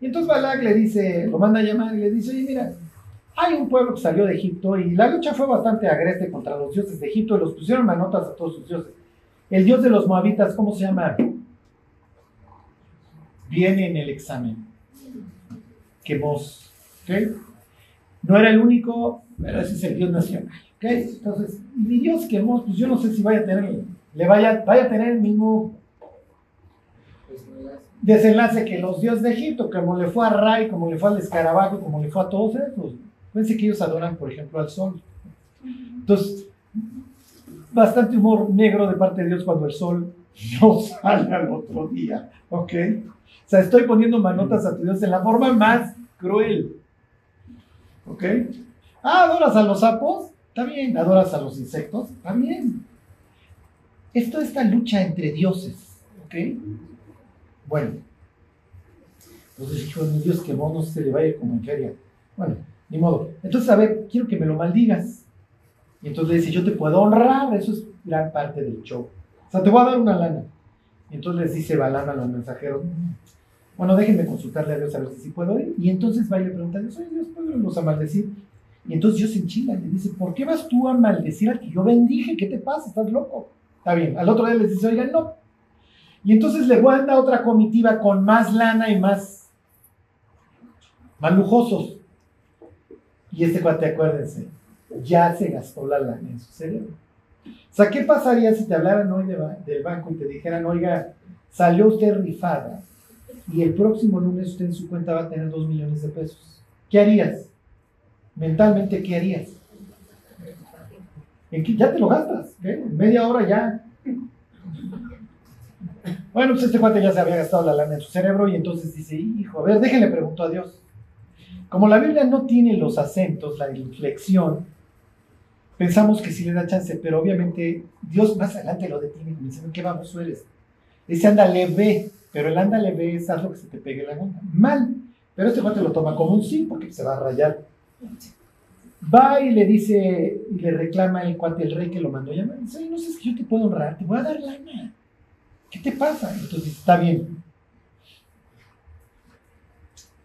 Y entonces Balak le dice, lo manda a llamar y le dice, oye, mira, hay un pueblo que salió de Egipto y la lucha fue bastante agreste contra los dioses de Egipto y los pusieron manotas a todos sus dioses. El dios de los moabitas, ¿cómo se llama? Viene en el examen. Quemos. ¿Ok? No era el único, pero ese es el dios nacional. ¿Ok? Entonces, mi dios Quemos, pues yo no sé si vaya a tener, le vaya, vaya a tener el mismo desenlace que los dioses de Egipto, como le fue a Ray, como le fue al escarabajo, como le fue a todos esos. Fíjense que ellos adoran, por ejemplo, al sol. Entonces, bastante humor negro de parte de Dios cuando el sol no (laughs) sale al otro día. ¿Ok? O sea, estoy poniendo manotas a tu Dios en la forma más cruel. ¿Ok? Ah, adoras a los sapos, está bien. Adoras a los insectos, está bien. Esto es esta lucha entre dioses. ¿Ok? Bueno, entonces dijo, mi Dios, que no se le vaya como en feria. Bueno, ni modo. Entonces, a ver, quiero que me lo maldigas. Y entonces le dice, yo te puedo honrar, eso es gran parte del show. O sea, te voy a dar una lana. Y entonces les dice Balán a los mensajeros, bueno, déjenme consultarle a Dios a ver si puedo ir. Y entonces va y le pregunta a Dios, Dios, ¿puedo los a maldecir? Y entonces Dios se enchila y le dice, ¿por qué vas tú a maldecir al que yo bendije? ¿Qué te pasa? ¿Estás loco? Está bien. Al otro día les dice, oigan, no, y entonces le manda otra comitiva con más lana y más, más lujosos. Y este cuate, acuérdense, ya se gastó la lana en su cerebro. O sea, ¿qué pasaría si te hablaran hoy del banco y te dijeran, oiga, salió usted rifada y el próximo lunes usted en su cuenta va a tener dos millones de pesos? ¿Qué harías? Mentalmente, ¿qué harías? Ya te lo gastas, En media hora ya bueno, pues este cuate ya se había gastado la lana en su cerebro y entonces dice, hijo, a ver, déjenle pregunto a Dios. Como la Biblia no tiene los acentos, la inflexión, pensamos que sí le da chance, pero obviamente Dios más adelante lo detiene y dice, ¿qué vamos eres? Dice, ándale, ve, pero el ándale, ve es algo que se te pegue la gana. Mal, pero este cuate lo toma como un sí, porque se va a rayar. Va y le dice, y le reclama el cuate, el rey que lo mandó llamar. Dice, no sé, es que yo te puedo honrar, te voy a dar lana. ¿Qué te pasa? Entonces está bien.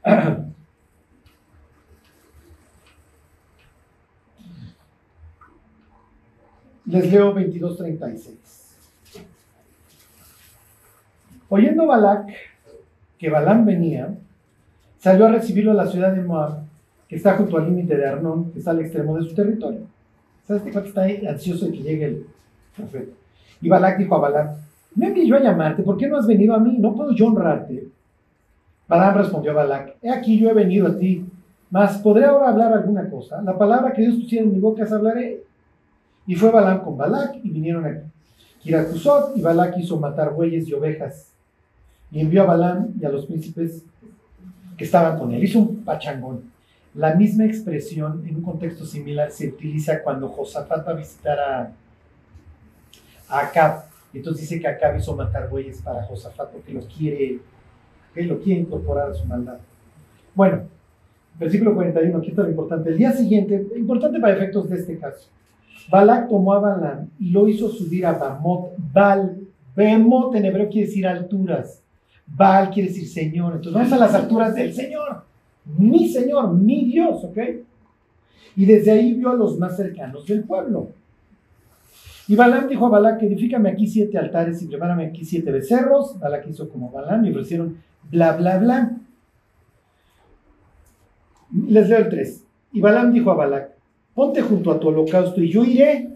(clears throat) Les leo 22.36. Oyendo Balak que Balán venía, salió a recibirlo a la ciudad de Moab que está junto al límite de Arnón, que está al extremo de su territorio. ¿Sabes qué está ansioso de que llegue el profeta? Y Balak dijo a Balaam, no envié yo a llamarte, ¿por qué no has venido a mí? ¿No puedo yo honrarte? Balaam respondió a Balak, he aquí yo he venido a ti, mas ¿podré ahora hablar alguna cosa? La palabra que Dios pusiera en mi boca es hablaré. Y fue Balaam con Balak y vinieron a Kiratusot y Balak hizo matar bueyes y ovejas. Y envió a Balaam y a los príncipes que estaban con él. Hizo un pachangón. La misma expresión en un contexto similar se utiliza cuando Josafat va a visitar a, a Acab. Entonces dice que Acab hizo matar bueyes para Josafat porque lo quiere, lo quiere incorporar a su maldad. Bueno, versículo 41, aquí está lo importante. El día siguiente, importante para efectos de este caso, Balak tomó a Balaam y lo hizo subir a Bamot. Bal, Bemot en hebreo quiere decir alturas. Baal quiere decir Señor. Entonces vamos a las alturas del Señor. Mi Señor, mi Dios, ¿ok? Y desde ahí vio a los más cercanos del pueblo. Y Balaam dijo a Balak, edifícame aquí siete altares y prepárame aquí siete becerros. Balak hizo como Balaam y ofrecieron bla, bla, bla. Les leo el 3. Y Balaam dijo a Balak, ponte junto a tu holocausto y yo iré.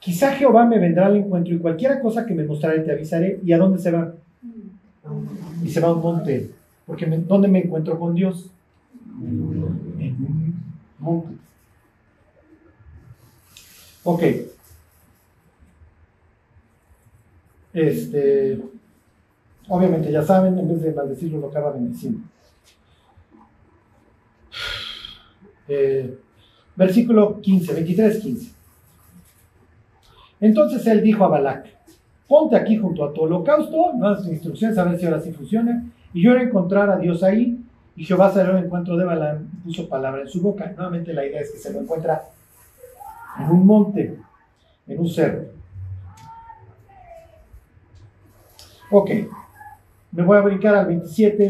Quizá Jehová me vendrá al encuentro y cualquiera cosa que me mostraré te avisaré. ¿Y a dónde se va? Y se va a un monte. Porque ¿dónde me encuentro con Dios? En un monte. Ok. Este, obviamente ya saben, en vez de maldecirlo lo acaba bendiciendo. Eh, versículo 15, 23, 15. Entonces él dijo a Balac, ponte aquí junto a tu holocausto, nuevas instrucciones, a ver si ahora sí funciona. Y yo era encontrar a Dios ahí, y Jehová salió al encuentro de Balaam puso palabra en su boca. Nuevamente la idea es que se lo encuentra en un monte, en un cerro. Ok, me voy a brincar al 27.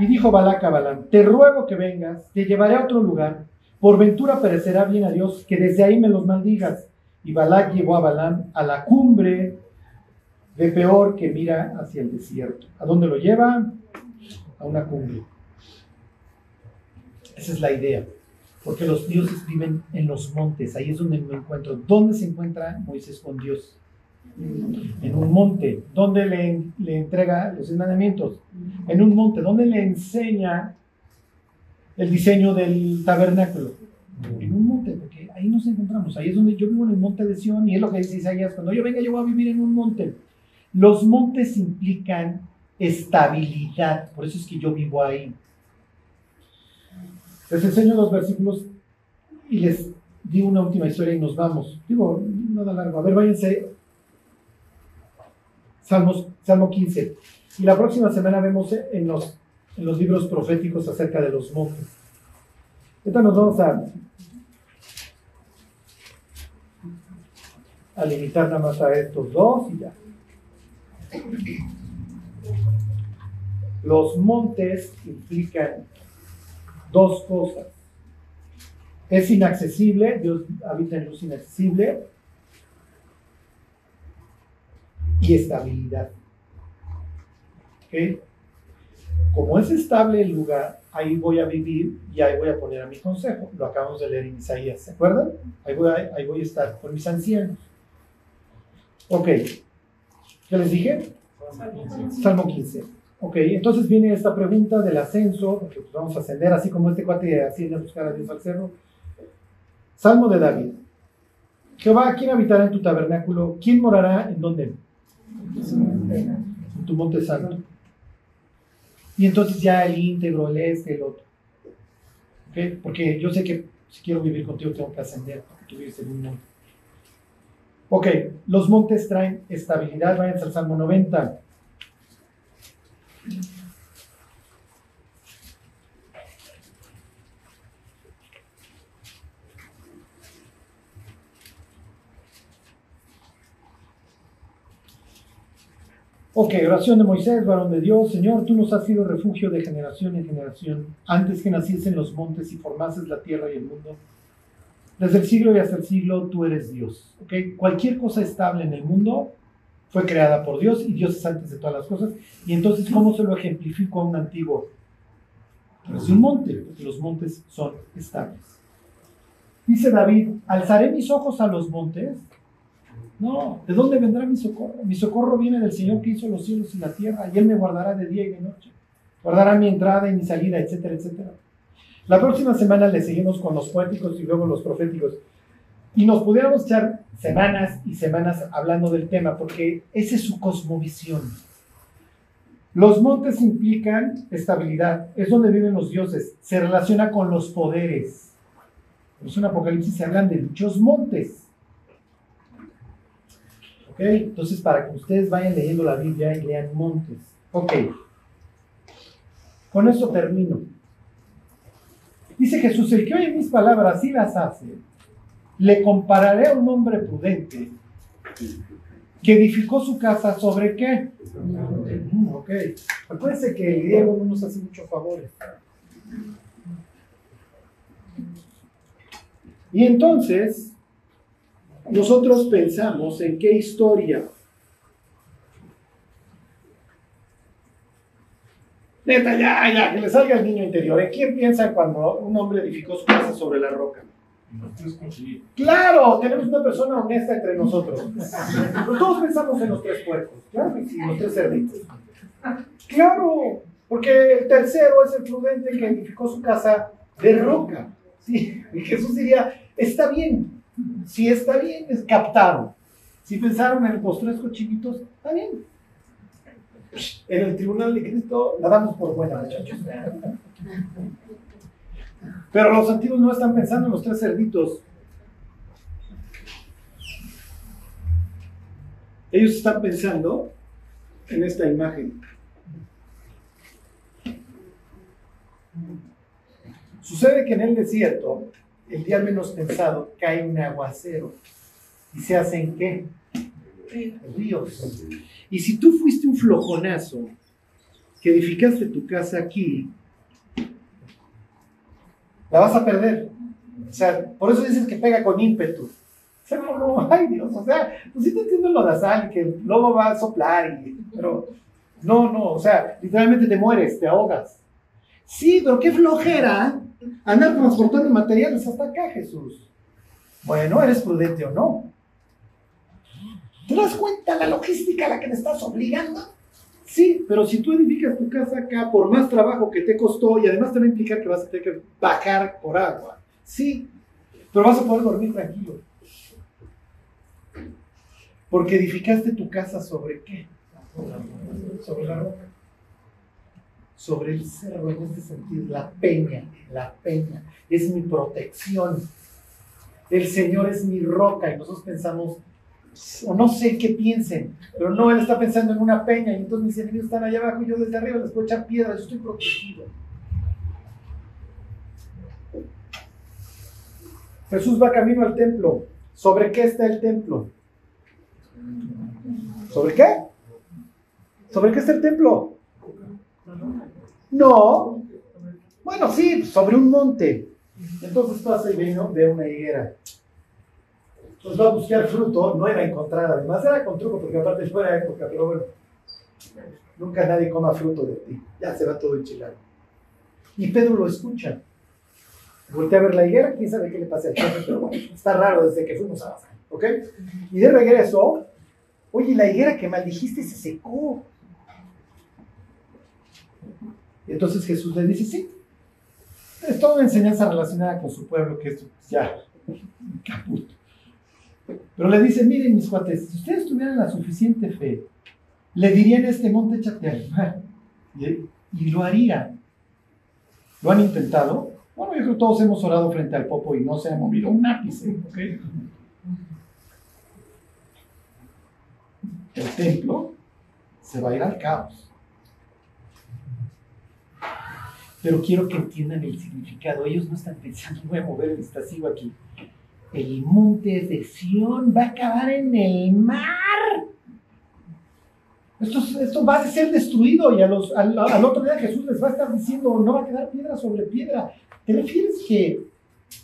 Y dijo Balac a Balaam, te ruego que vengas, te llevaré a otro lugar, por ventura perecerá bien a Dios, que desde ahí me los maldigas. Y Balac llevó a Balaam a la cumbre de peor que mira hacia el desierto. ¿A dónde lo lleva? A una cumbre. Esa es la idea. Porque los dioses viven en los montes. Ahí es donde me encuentro. ¿Dónde se encuentra Moisés con Dios? En un monte. ¿Dónde le, entrega los mandamientos? En un monte. ¿Dónde le enseña el diseño del tabernáculo? En un monte, porque ahí nos encontramos. Ahí es donde yo vivo en el monte de Sion. Y es lo que dice Isaías. Cuando yo venga, yo voy a vivir en un monte. Los montes implican estabilidad, por eso es que yo vivo ahí. Les enseño los versículos y les digo una última historia y nos vamos. Digo, nada largo. A ver, váyanse. Salmos, Salmo 15. Y la próxima semana vemos en los, en los libros proféticos acerca de los montes. Ahorita nos vamos a, a limitar nada más a estos dos y ya. Los montes implican dos cosas. Es inaccesible, Dios habita en luz inaccesible, y estabilidad. Como es estable el lugar, ahí voy a vivir y ahí voy a poner a mi consejo. Lo acabamos de leer en Isaías, ¿se acuerdan? Voy a, ahí voy a estar con mis ancianos. Ok, ¿Qué les dije? Salmo 15. Ok, entonces viene esta pregunta del ascenso, porque pues vamos a ascender así como este cuate asciende a buscar a Dios al cerro. Salmo de David. Jehová, ¿quién habitará en tu tabernáculo? ¿Quién morará en dónde? En tu monte santo. Y entonces ya el íntegro, el este, el otro. ¿Ok? Porque yo sé que si quiero vivir contigo tengo que ascender, porque tú vives en un monte. Ok, los montes traen estabilidad, vayan al Salmo 90. Ok, oración de Moisés, varón de Dios. Señor, tú nos has sido refugio de generación en generación, antes que naciesen los montes y formases la tierra y el mundo. Desde el siglo y hasta el siglo tú eres Dios. ¿okay? Cualquier cosa estable en el mundo fue creada por Dios y Dios es antes de todas las cosas. Y entonces, ¿cómo se lo ejemplifico a un antiguo? es un monte, porque los montes son estables. Dice David, ¿alzaré mis ojos a los montes? No, ¿de dónde vendrá mi socorro? Mi socorro viene del Señor que hizo los cielos y la tierra, y Él me guardará de día y de noche. Guardará mi entrada y mi salida, etcétera, etcétera. La próxima semana le seguimos con los poéticos y luego los proféticos. Y nos pudiéramos echar semanas y semanas hablando del tema, porque esa es su cosmovisión. Los montes implican estabilidad, es donde viven los dioses, se relaciona con los poderes. Es un Apocalipsis se hablan de dichos montes. ¿Ok? Entonces, para que ustedes vayan leyendo la Biblia y lean montes. Ok. Con esto termino. Dice Jesús, el que oye mis palabras y las hace, le compararé a un hombre prudente que edificó su casa sobre qué? Ok. Acuérdense que el griego no nos hace muchos favores. Y entonces, nosotros pensamos en qué historia. Neta, ya, ya, que le salga el niño interior. ¿En quién piensa cuando un hombre edificó su casa sobre la roca? Claro, tenemos una persona honesta entre nosotros. Todos pensamos en los tres puercos, claro que sí, los tres cerditos. Claro, porque el tercero es el prudente que edificó su casa de roca. Sí, y Jesús diría, está bien, si está bien, es captaron. Si pensaron en los tres cochinitos, está bien. En el tribunal de Cristo la damos por buena, muchachos. Pero los antiguos no están pensando en los tres cerditos. Ellos están pensando en esta imagen. Sucede que en el desierto, el día menos pensado, cae un aguacero. ¿Y se hacen qué? Ríos. Y si tú fuiste un flojonazo que edificaste tu casa aquí, la vas a perder. O sea, por eso dices que pega con ímpetu. O sea, como, (laughs) ay Dios, o sea, pues sí te entiendo lo de sal, que el lobo va a soplar, pero no, no, o sea, literalmente te mueres, te ahogas. Sí, pero qué flojera andar transportando materiales hasta acá, Jesús. Bueno, ¿eres prudente o no? ¿Te das cuenta la logística a la que me estás obligando? Sí, pero si tú edificas tu casa acá, por más trabajo que te costó, y además te va a implicar que vas a tener que bajar por agua, sí, pero vas a poder dormir tranquilo. Porque edificaste tu casa sobre qué? Sobre la roca. Sobre el cerro en este sentido, la peña, la peña. Es mi protección. El Señor es mi roca y nosotros pensamos o no sé qué piensen, pero no, él está pensando en una peña y entonces mis enemigos están allá abajo y yo desde arriba les puedo echar piedras, yo estoy protegido. Jesús va camino al templo. ¿Sobre qué está el templo? ¿Sobre qué? ¿Sobre qué está el templo? No. Bueno, sí, sobre un monte. Entonces pasa y ve, ve una higuera pues va a buscar fruto, no era encontrar, además era con truco, porque aparte fuera época, pero bueno, nunca nadie coma fruto de ti, ya se va todo enchilado. Y Pedro lo escucha. Voltea a ver la higuera, quién sabe qué le pasa al jefe, pero bueno, está raro desde que fuimos a Bazán, ¿ok? Y de regreso, oye, la higuera que maldijiste se secó. Y entonces Jesús le dice, sí, es toda una enseñanza relacionada con su pueblo, que es ya, caput. Pero le dicen, miren mis cuates, si ustedes tuvieran la suficiente fe, le dirían a este monte, échate al mar. Y, lo harían. ¿Lo han intentado? Bueno, yo creo que todos hemos orado frente al popo y no se ha movido un ápice. El templo se va a ir al caos. Pero quiero que entiendan el significado. Ellos no están pensando, voy a mover el estasivo aquí el monte de Sión va a acabar en el mar. Esto, esto va a ser destruido y a los, al, otro día Jesús les va a estar diciendo, no va a quedar piedra sobre piedra. ¿Te refieres que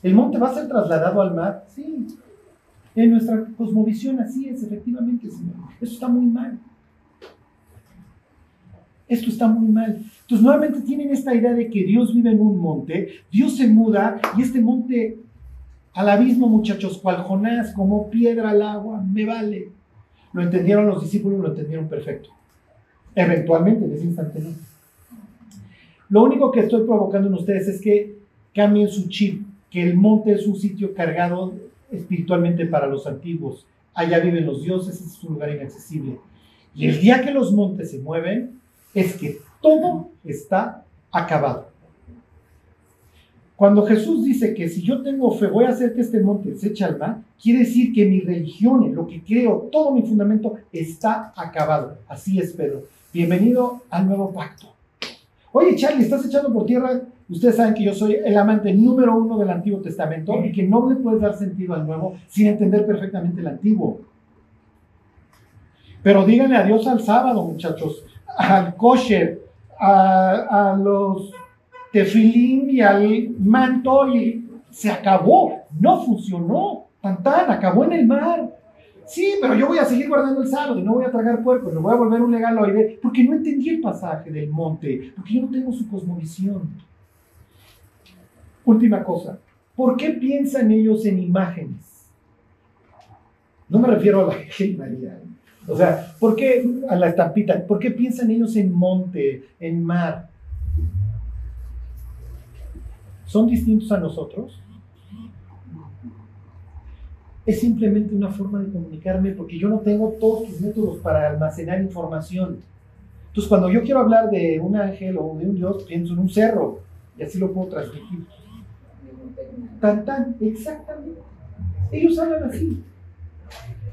el monte va a ser trasladado al mar? Sí. En nuestra cosmovisión así es, efectivamente, Señor. Eso está muy mal. Esto está muy mal. Entonces, nuevamente tienen esta idea de que Dios vive en un monte, Dios se muda y este monte al abismo, muchachos, cual Jonás, como piedra al agua, me vale. Lo entendieron los discípulos, lo entendieron perfecto. Eventualmente, en ese instante. Lo único que estoy provocando en ustedes es que cambien su chip, que el monte es un sitio cargado espiritualmente para los antiguos. Allá viven los dioses, es un lugar inaccesible. Y el día que los montes se mueven, es que todo está acabado. Cuando Jesús dice que si yo tengo fe voy a hacer que este monte se eche al mar, quiere decir que mi religión, lo que creo, todo mi fundamento está acabado. Así es Pedro. Bienvenido al nuevo pacto. Oye, Charlie, estás echando por tierra. Ustedes saben que yo soy el amante número uno del Antiguo Testamento y que no le puedes dar sentido al nuevo sin entender perfectamente el antiguo. Pero díganle adiós al sábado, muchachos, al kosher, a, a los tefilín y al manto y se acabó, no funcionó, tan tan, acabó en el mar. Sí, pero yo voy a seguir guardando el sábado y no voy a tragar puerco, me voy a volver un legaloide porque no entendí el pasaje del monte, porque yo no tengo su cosmovisión. Última cosa, ¿por qué piensan ellos en imágenes? No me refiero a la (laughs) Virgen María. O sea, ¿por qué a la estampita? ¿Por qué piensan ellos en monte, en mar? ¿Son distintos a nosotros? Es simplemente una forma de comunicarme porque yo no tengo todos tus métodos para almacenar información. Entonces, cuando yo quiero hablar de un ángel o de un Dios, pienso en un cerro y así lo puedo transmitir. Tan, tan, exactamente. Ellos hablan así.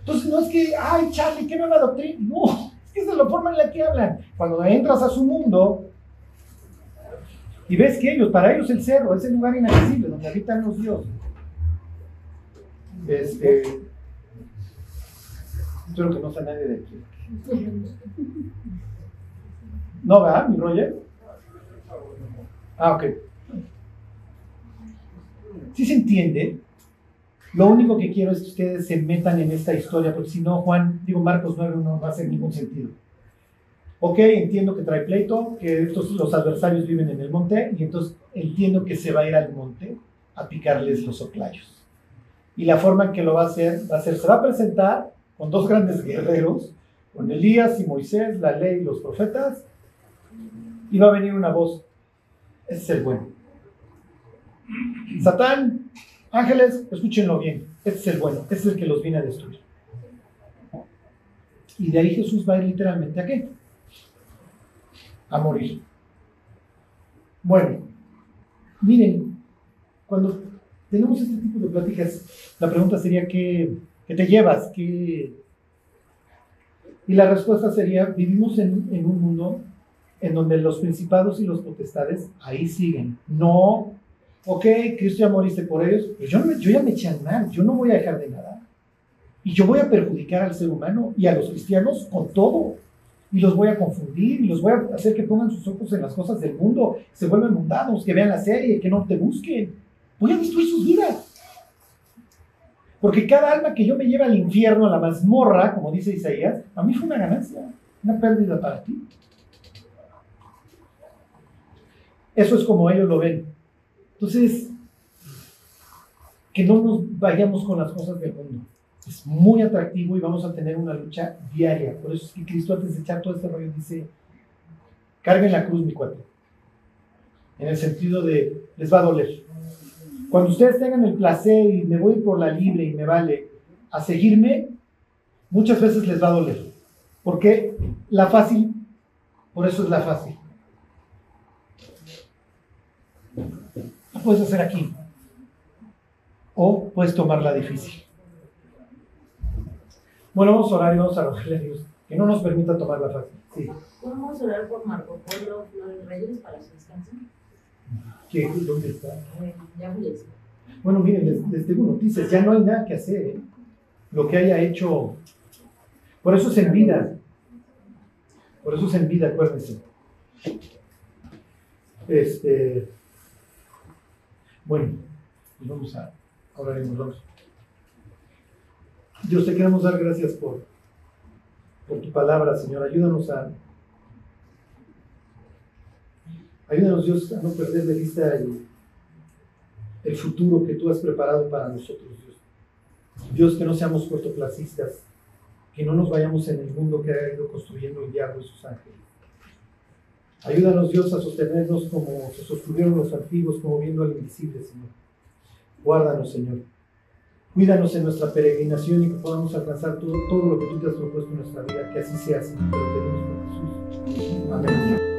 Entonces, no es que, ay, Charlie, qué nueva doctrina. No, es que esa es la forma en la que hablan. Cuando entras a su mundo, y ves que ellos, para ellos el cerro es el lugar inaccesible donde habitan los dioses. Este, espero que no sea nadie de aquí. ¿No, verdad, mi Roger? Ah, ok. Si se entiende, lo único que quiero es que ustedes se metan en esta historia, porque si no, Juan, digo Marcos 9 no va a hacer ningún sentido. Ok, entiendo que trae pleito, que estos, los adversarios viven en el monte, y entonces entiendo que se va a ir al monte a picarles los oclayos. Y la forma en que lo va a hacer, va a ser, se va a presentar con dos grandes guerreros, con Elías y Moisés, la ley y los profetas, y va a venir una voz, ese es el bueno. Satán, ángeles, escúchenlo bien, este es el bueno, este es el que los viene a destruir. Y de ahí Jesús va a ir literalmente a qué? A morir. Bueno, miren, cuando tenemos este tipo de pláticas, la pregunta sería, ¿qué, te llevas? ¿Qué... Y la respuesta sería, vivimos en, un mundo en donde los principados y los potestades ahí siguen. No, ok, Cristo ya moriste por ellos, pero yo, yo ya me eché al mal, yo no voy a dejar de nada. Y yo voy a perjudicar al ser humano y a los cristianos con todo y los voy a confundir y los voy a hacer que pongan sus ojos en las cosas del mundo, se vuelvan mundanos, que vean la serie, que no te busquen. Voy a destruir sus vidas. Porque cada alma que yo me lleve al infierno, a la mazmorra, como dice Isaías, a mí fue una ganancia, una pérdida para ti. Eso es como ellos lo ven. Entonces, que no nos vayamos con las cosas del mundo es muy atractivo y vamos a tener una lucha diaria. Por eso es que Cristo antes de echar todo este rollo dice, carguen la cruz, mi cuate. En el sentido de, les va a doler. Cuando ustedes tengan el placer y me voy por la libre y me vale a seguirme, muchas veces les va a doler. Porque la fácil, por eso es la fácil. La puedes hacer aquí. O puedes tomar la difícil. Bueno, vamos a orar y vamos a rogarle a Dios que no nos permita tomar la fácil. Sí. ¿Podemos orar por Marco Polo Flores Reyes para su descanso? ¿Qué? ¿Dónde está? Eh, ya voy Bueno, miren, les, les, tengo noticias. Ya no hay nada que hacer. ¿eh? Lo que haya hecho. Por eso es en vida. Por eso es en vida, acuérdense. Este. Bueno, pues vamos a en los Dios, te queremos dar gracias por, por tu palabra, Señor. Ayúdanos a, Ayúdanos, Dios, a no perder de vista el, el futuro que tú has preparado para nosotros, Dios. Dios, que no seamos cortoplacistas, que no nos vayamos en el mundo que ha ido construyendo el diablo y sus ángeles. Ayúdanos, Dios, a sostenernos como se sostuvieron los antiguos, como viendo al invisible, Señor. Guárdanos, Señor. Cuídanos en nuestra peregrinación y que podamos alcanzar todo, todo lo que tú te has propuesto en nuestra vida. Que así sea. Te lo pedimos por Jesús. Amén.